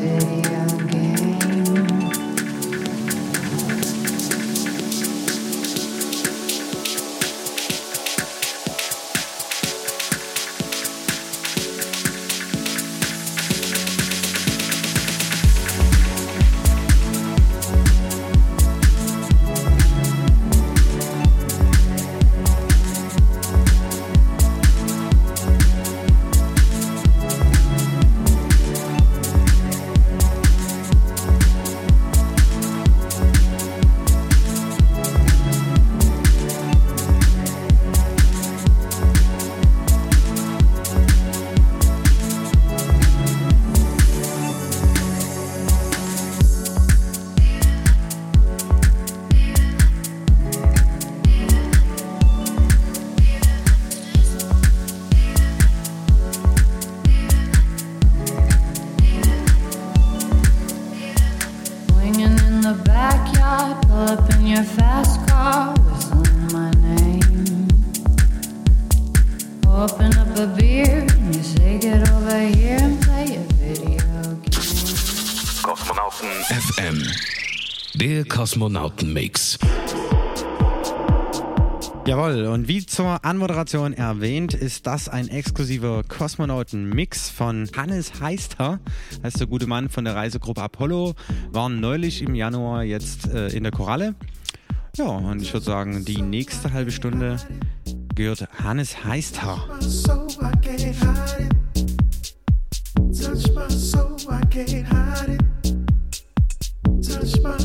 day. Open up a beer and you say, Get over here and play a video game. Kosmonauten FM. Der Kosmonauten-Mix. Jawohl, und wie zur Anmoderation erwähnt, ist das ein exklusiver Kosmonauten-Mix von Hannes Heister, heißt der gute Mann von der Reisegruppe Apollo, waren neulich im Januar jetzt äh, in der Koralle. Ja, und ich würde sagen, die nächste halbe Stunde gehört Hannes Heisthaar. Touch my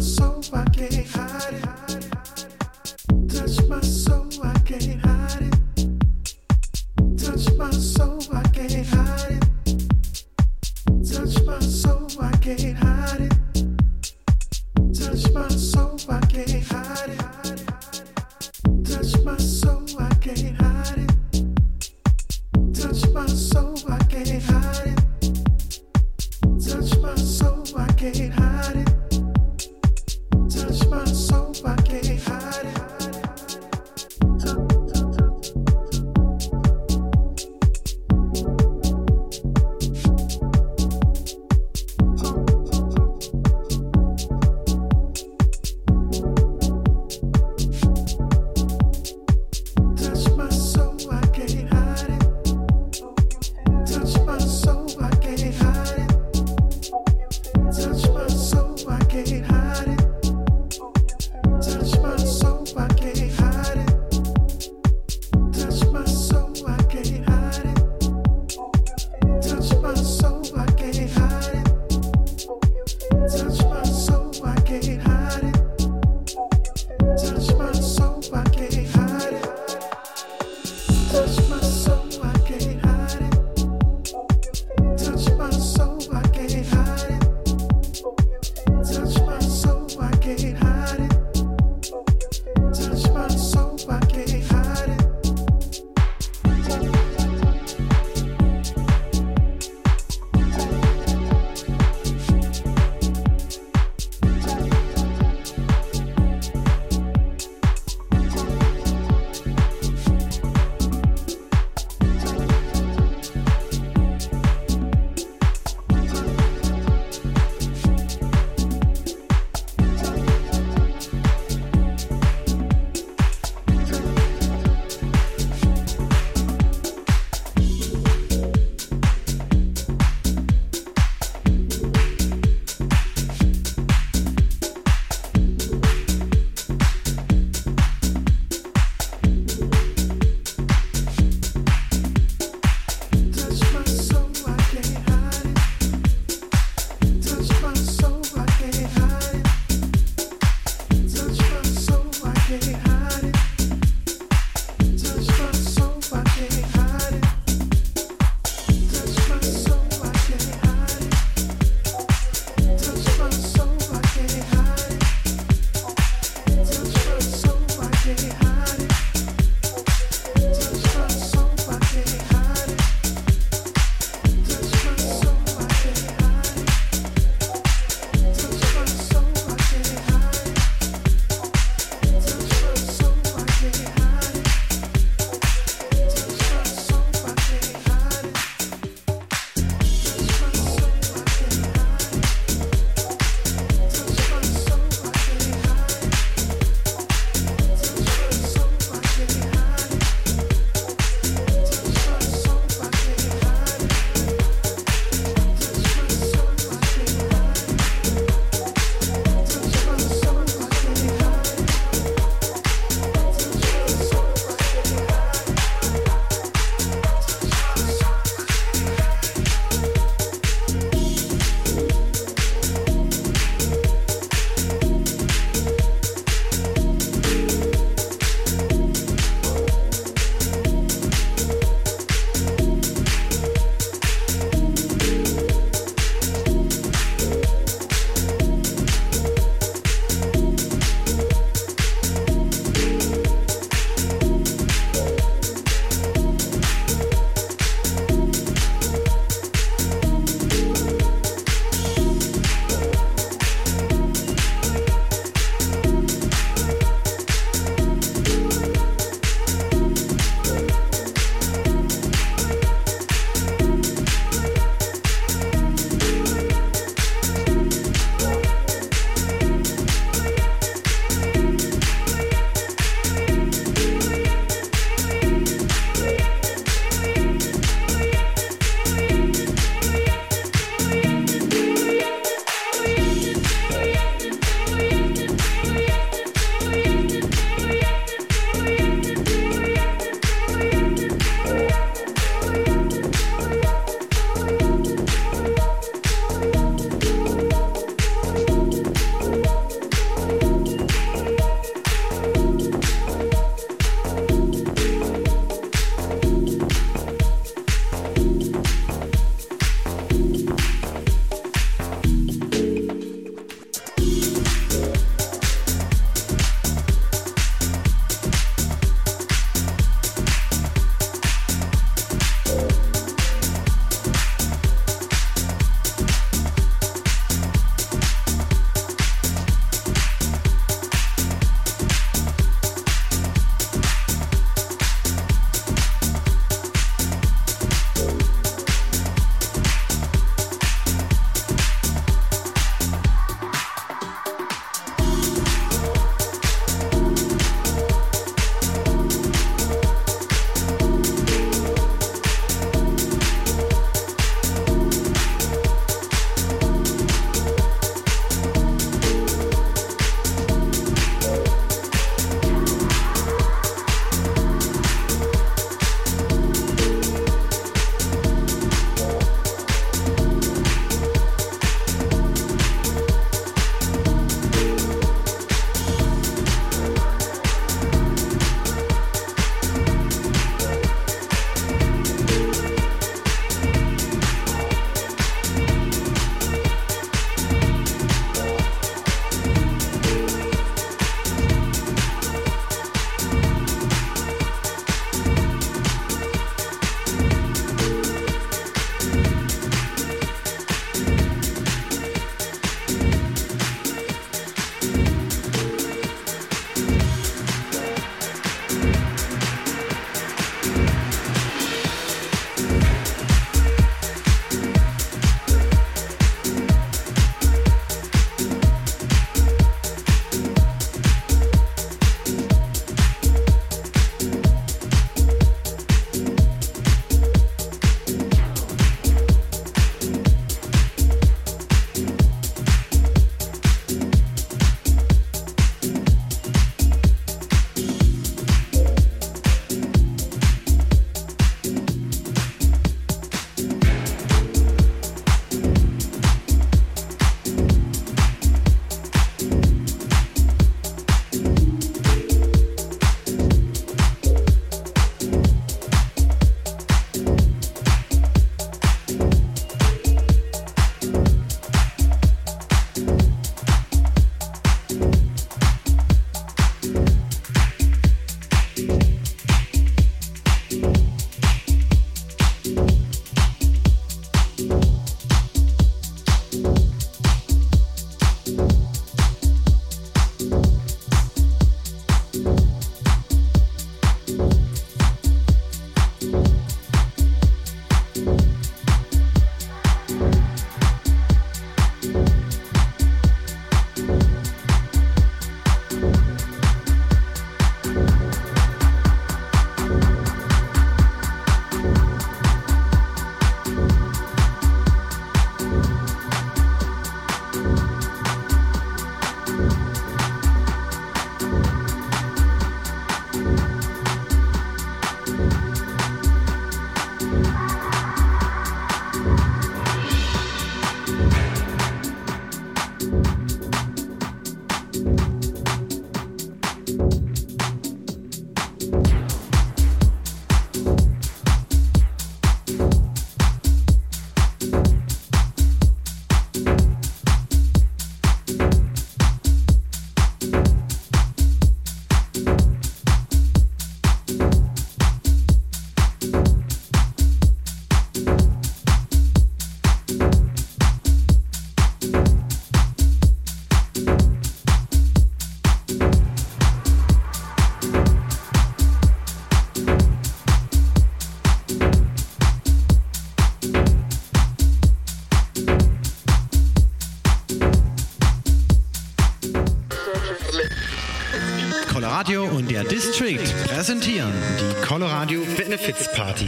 Radio und der District präsentieren die Coloradio Benefits Party.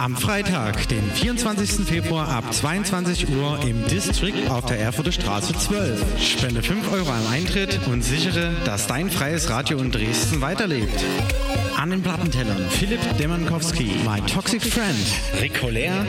Am Freitag, den 24. Februar ab 22 Uhr im District auf der Erfurter Straße 12. Spende 5 Euro am Eintritt und sichere, dass dein freies Radio in Dresden weiterlebt. An den Plattentellern Philipp Demankowski, My Toxic Friend, Rick Holler,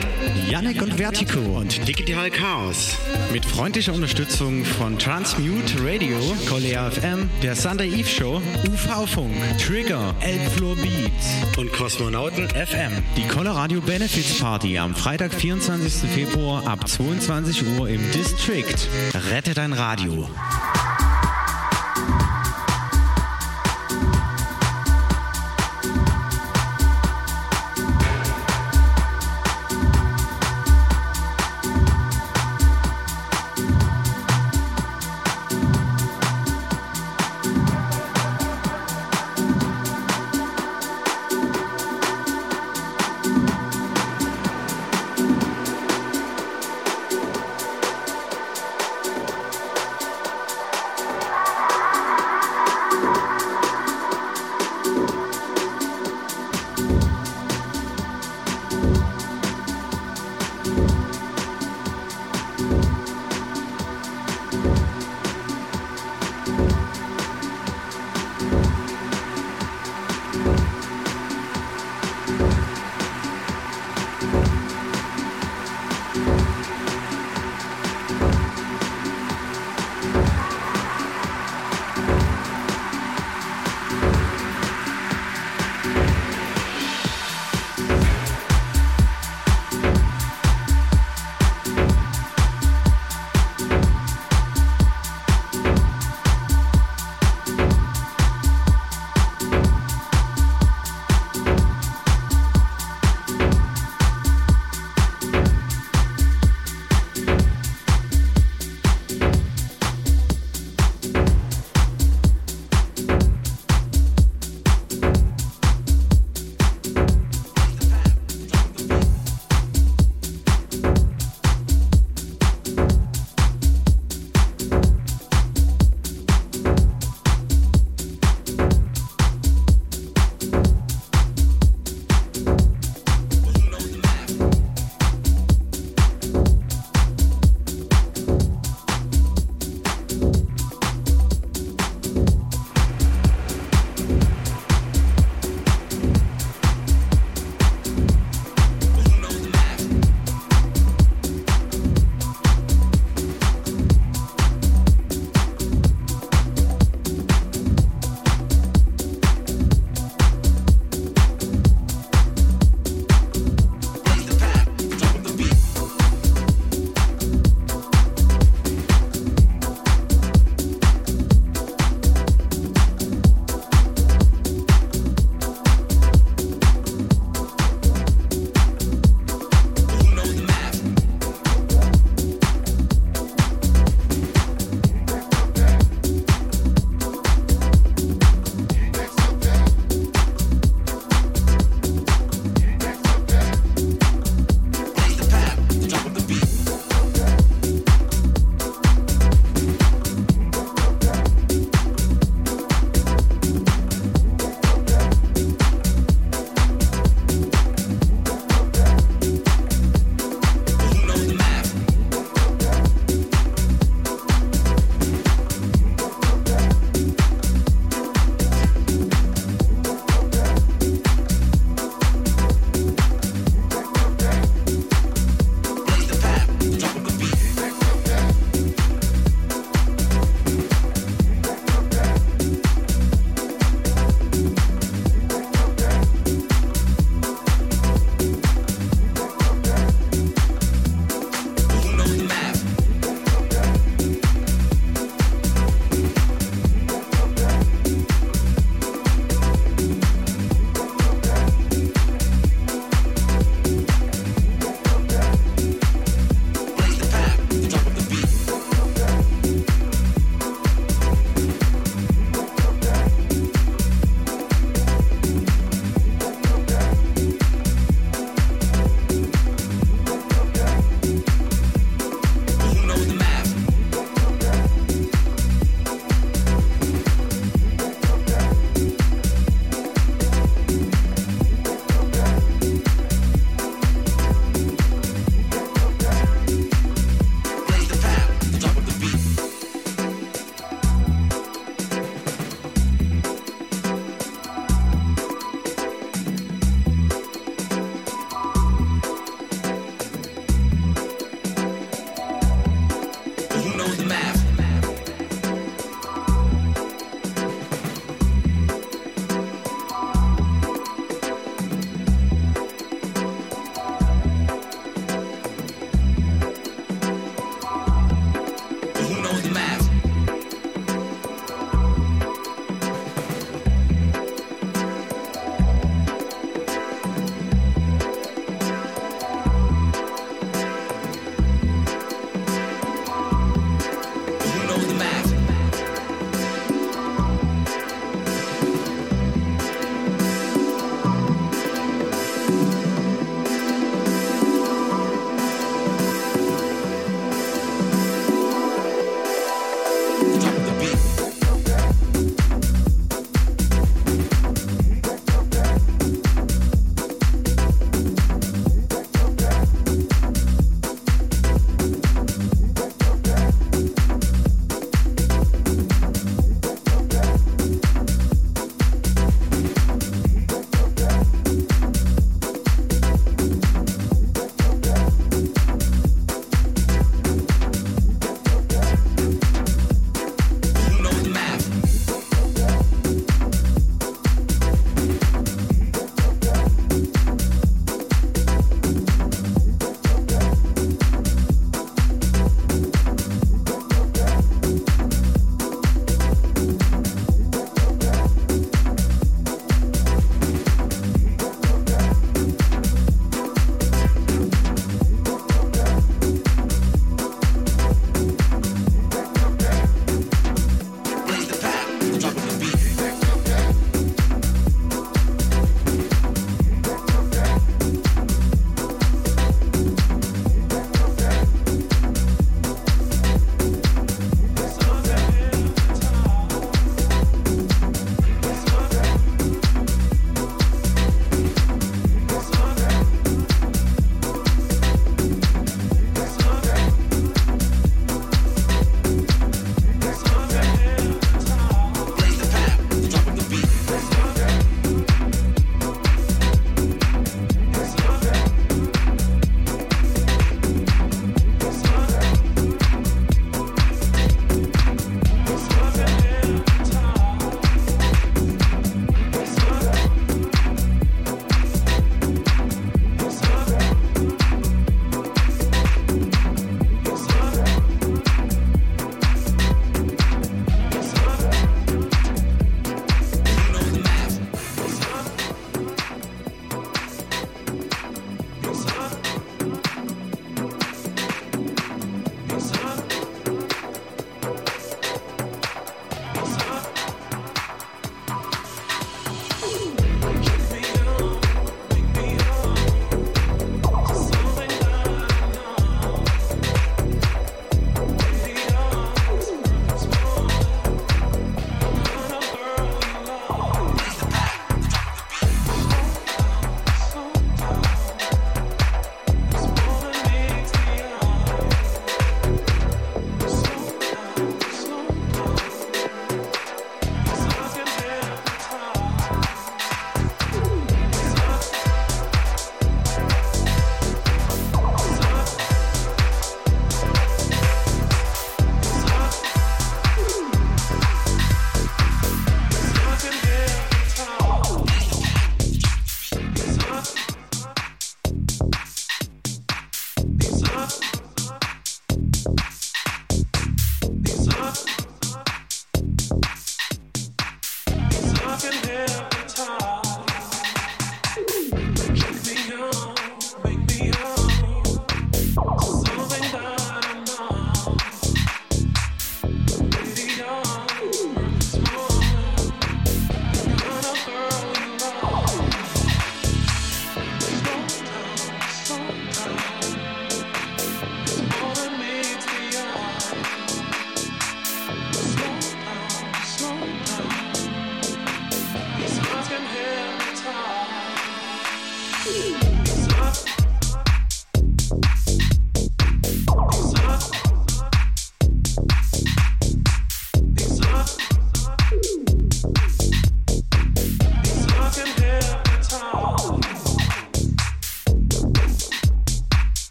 Yannick und Vertigo und Digital Chaos. Mit freundlicher Unterstützung von Transmute Radio, Colea FM, der Sunday Eve Show, UV-Funk, Trigger, Elbfloor Beats und Kosmonauten FM. Die Colorado Benefits Party am Freitag, 24. Februar ab 22 Uhr im District. Rette dein Radio.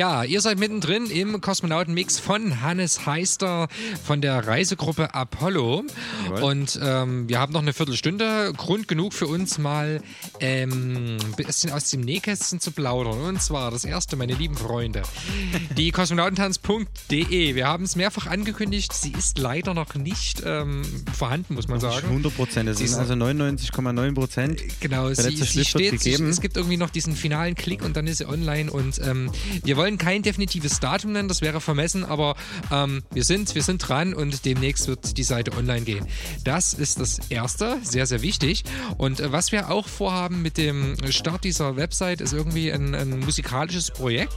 Ja, ihr seid mittendrin im Kosmonautenmix von Hannes Heister von der Reisegruppe Apollo. Jawohl. Und ähm, wir haben noch eine Viertelstunde. Grund genug für uns mal ähm, ein bisschen aus dem Nähkästchen zu plaudern. Und zwar das erste, meine lieben Freunde, die <laughs> kosmonautentanz.de. Wir haben es mehrfach angekündigt. Sie ist leider noch nicht ähm, vorhanden, muss man sagen. 100 Prozent. Das Sie sind ist- also 99,9 Prozent. Genau, Der sie, sie steht, sie, es gibt irgendwie noch diesen finalen Klick und dann ist sie online und ähm, wir wollen kein definitives Datum nennen, das wäre vermessen, aber ähm, wir, sind, wir sind dran und demnächst wird die Seite online gehen. Das ist das Erste, sehr, sehr wichtig. Und äh, was wir auch vorhaben mit dem Start dieser Website ist irgendwie ein, ein musikalisches Projekt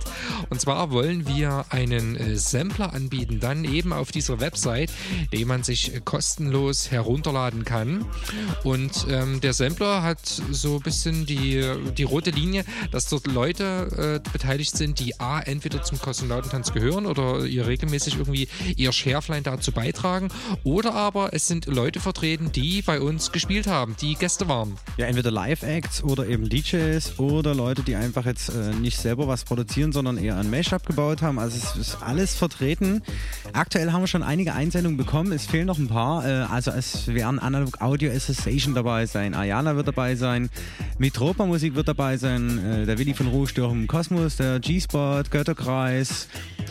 und zwar wollen wir einen äh, Sampler anbieten, dann eben auf dieser Website, den man sich äh, kostenlos herunterladen kann. Und ähm, der Sampler hat so ein bisschen die, die rote Linie, dass dort Leute äh, beteiligt sind, die A, entweder zum Kosmonautentanz gehören oder ihr regelmäßig irgendwie ihr Schärflein dazu beitragen. Oder aber es sind Leute vertreten, die bei uns gespielt haben, die Gäste waren. Ja, entweder Live-Acts oder eben DJs oder Leute, die einfach jetzt äh, nicht selber was produzieren, sondern eher ein Mashup gebaut haben. Also es ist alles vertreten. Aktuell haben wir schon einige Einsendungen bekommen. Es fehlen noch ein paar. Äh, also es werden Analog Audio Association dabei sein. Ayana wird dabei sein. Mitropa Musik wird dabei sein. Äh, der Willi von im Kosmos, der G-Spot, Götterkreis.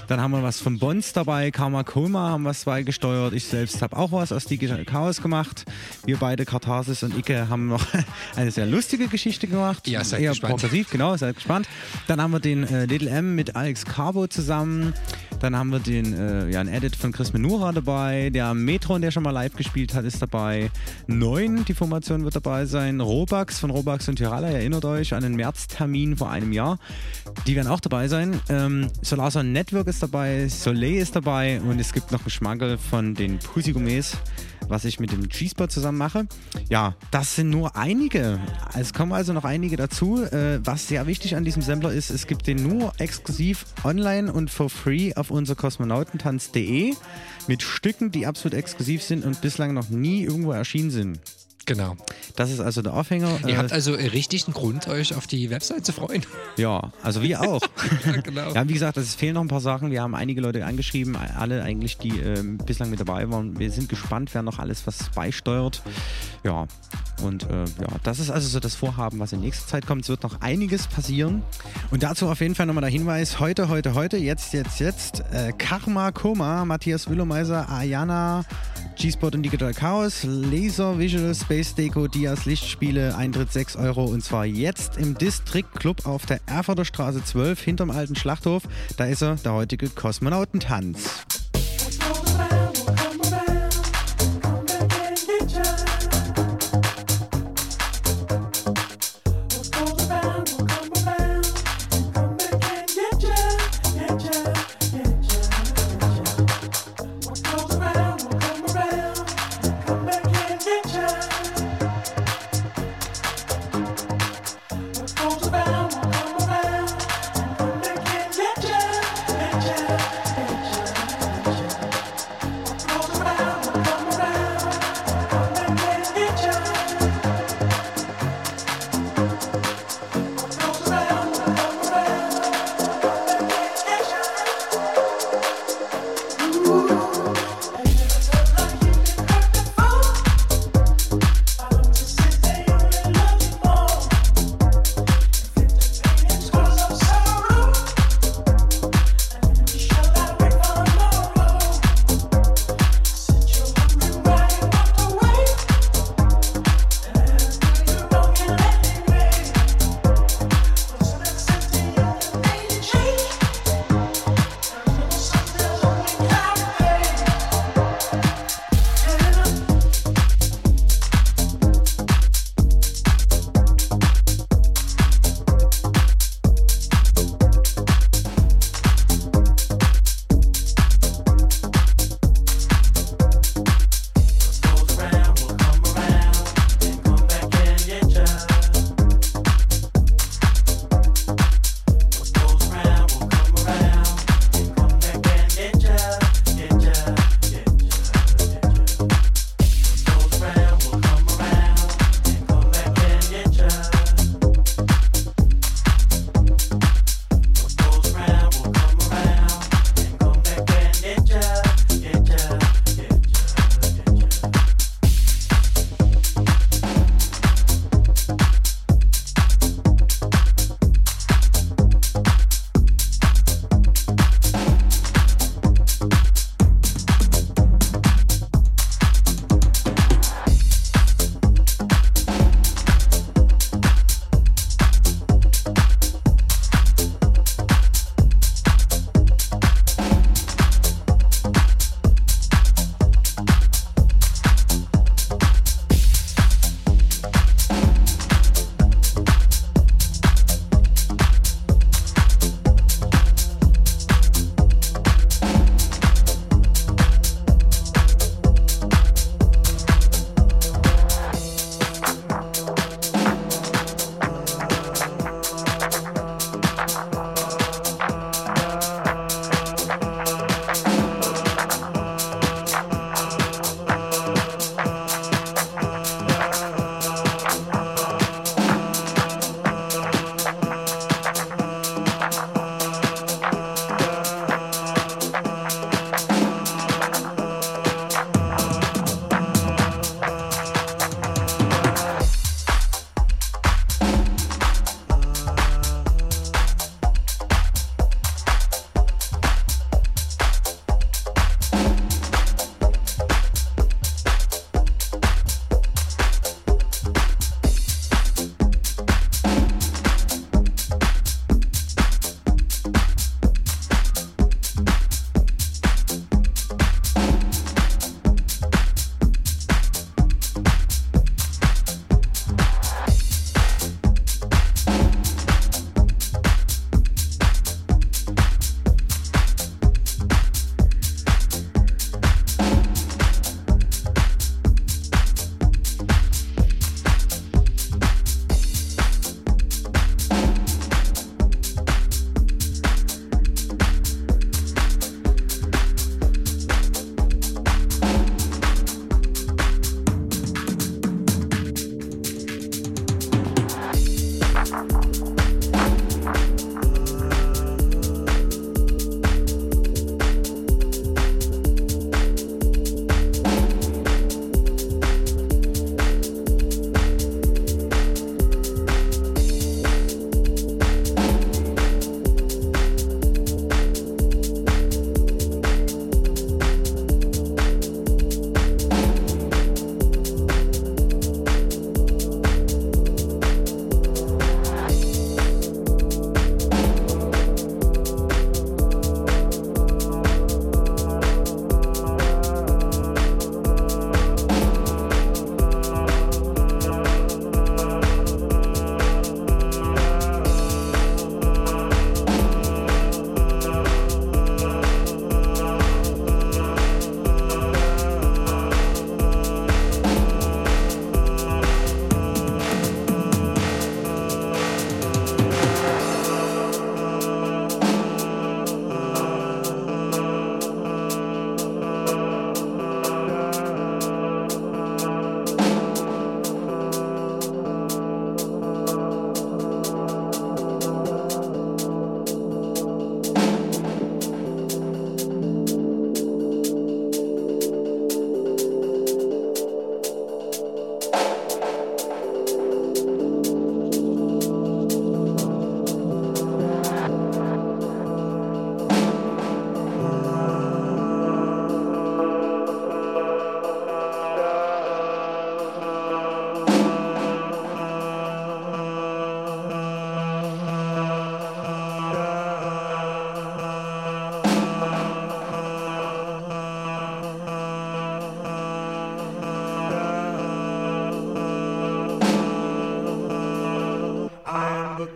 Dann haben wir was von Bons dabei. Karma Koma haben was beigesteuert. Ich selbst habe auch was aus die Chaos gemacht. Wir beide, Katharsis und Icke, haben noch <laughs> eine sehr lustige Geschichte gemacht. Ja, seid Eher gespannt. progressiv, genau, seid gespannt. Dann haben wir den äh, Little M mit Alex Carbo zusammen. Dann haben wir den, äh, ja, ein Edit von Chris Menura dabei. Der Metron, der schon mal live gespielt hat, ist dabei. Neun, die Formation wird dabei sein. Robax von Robax und Tirala, erinnert euch an den Märztermin vor einem Jahr. Die werden auch dabei sein. Ähm, Solarson Network ist dabei, Soleil ist dabei und es gibt noch einen Schmankerl von den Pussy Gourmets. Was ich mit dem G-Spot zusammen mache. Ja, das sind nur einige. Es kommen also noch einige dazu. Äh, was sehr wichtig an diesem Sampler ist, es gibt den nur exklusiv online und for free auf unser kosmonautentanz.de mit Stücken, die absolut exklusiv sind und bislang noch nie irgendwo erschienen sind. Genau. Das ist also der Aufhänger. Ihr Äh, habt also äh, richtig einen Grund, euch auf die Website zu freuen. Ja, also wir <laughs> auch. ja, genau. Ja, wie gesagt, es fehlen noch ein paar Sachen. Wir haben einige Leute angeschrieben, alle eigentlich, die ähm, bislang mit dabei waren. Wir sind gespannt, wer noch alles was beisteuert. Ja, und äh, ja, das ist also so das Vorhaben, was in nächster Zeit kommt. Es wird noch einiges passieren. Und dazu auf jeden Fall nochmal der Hinweis: heute, heute, heute, jetzt, jetzt, jetzt. Äh, Karma Koma, Matthias Wüllermeiser, Ayana, G-Spot und Digital Chaos, Laser Visual Space Deco, Dias Lichtspiele, Eintritt 6 Euro und zwar jetzt im District Club auf der Erfurter Straße 12 hinterm alten Schlachthof. Da ist er, der heutige Kosmonautentanz.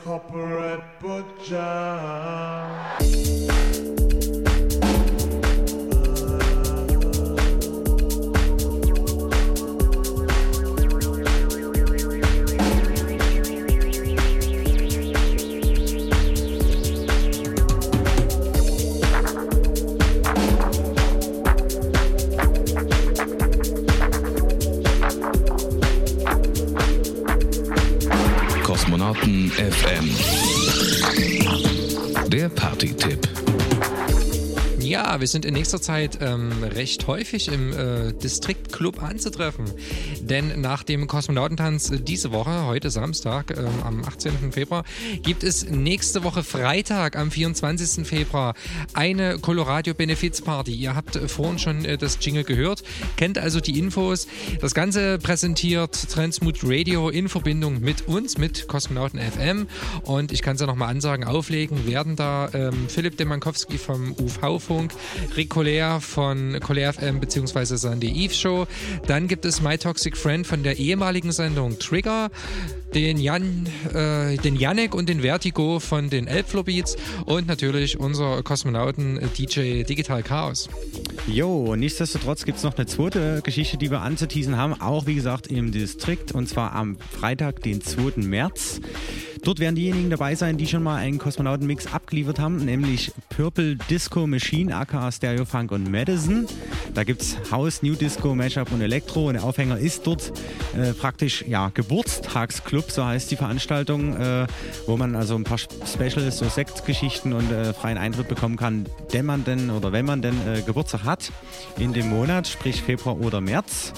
Corporate butcher. Party-Tipp. Ja, wir sind in nächster Zeit ähm, recht häufig im äh, District Club anzutreffen. Denn nach dem Kosmonautentanz diese Woche, heute Samstag, ähm, am 18. Februar, gibt es nächste Woche Freitag, am 24. Februar, eine Coloradio Benefizparty. Ihr habt vorhin schon äh, das Jingle gehört, kennt also die Infos. Das Ganze präsentiert Transmut Radio in Verbindung mit uns, mit Kosmonauten FM. Und ich kann es ja nochmal ansagen, auflegen werden da ähm, Philipp Demankowski vom UV-Funk, Rick Collier von Collier FM bzw. Sunday Eve Show. Dann gibt es My Toxic Friend von der ehemaligen Sendung Trigger, den Jan, äh, den Janek und den Vertigo von den Elbflow Beats und natürlich unser Kosmonauten äh, DJ Digital Chaos. Jo, nichtsdestotrotz gibt es noch eine zweite Geschichte, die wir anzuteasen haben, auch wie gesagt im Distrikt und zwar am Freitag, den 2. März. Dort werden diejenigen dabei sein, die schon mal einen Kosmonauten-Mix abgeliefert haben, nämlich Purple Disco Machine, aka Stereo Funk und Madison. Da gibt es House, New Disco, Mashup und Elektro und der Aufhänger ist dort äh, praktisch ja, Geburtstagsclub, so heißt die Veranstaltung, äh, wo man also ein paar Specials, so Sektgeschichten und äh, freien Eintritt bekommen kann, wenn man denn oder wenn man denn äh, Geburtstag hat in dem Monat, sprich Februar oder März.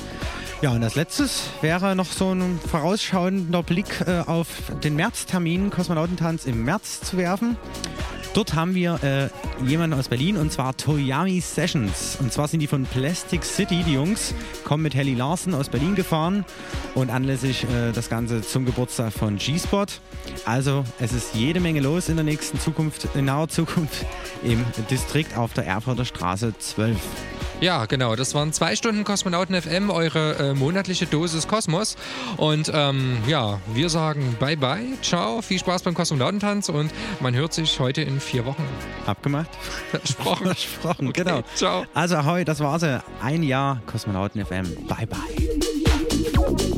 Ja, und als letztes wäre noch so ein vorausschauender Blick äh, auf den Märztermin Kosmonautentanz im März zu werfen. Dort haben wir äh, jemanden aus Berlin und zwar Toyami Sessions. Und zwar sind die von Plastic City, die Jungs, kommen mit Helly Larsen aus Berlin gefahren und anlässlich äh, das Ganze zum Geburtstag von G-Spot. Also es ist jede Menge los in der nächsten Zukunft, in naher Zukunft im Distrikt auf der Erfurter Straße 12. Ja, genau. Das waren zwei Stunden Kosmonauten FM, eure äh, monatliche Dosis Kosmos. Und ähm, ja, wir sagen bye bye, ciao, viel Spaß beim Kosmonautentanz und man hört sich heute in vier Wochen. Abgemacht? <laughs> Versprochen. Versprochen, Okay, genau. ciao. Also ahoi, das war's. Ein Jahr Kosmonauten FM. Bye bye.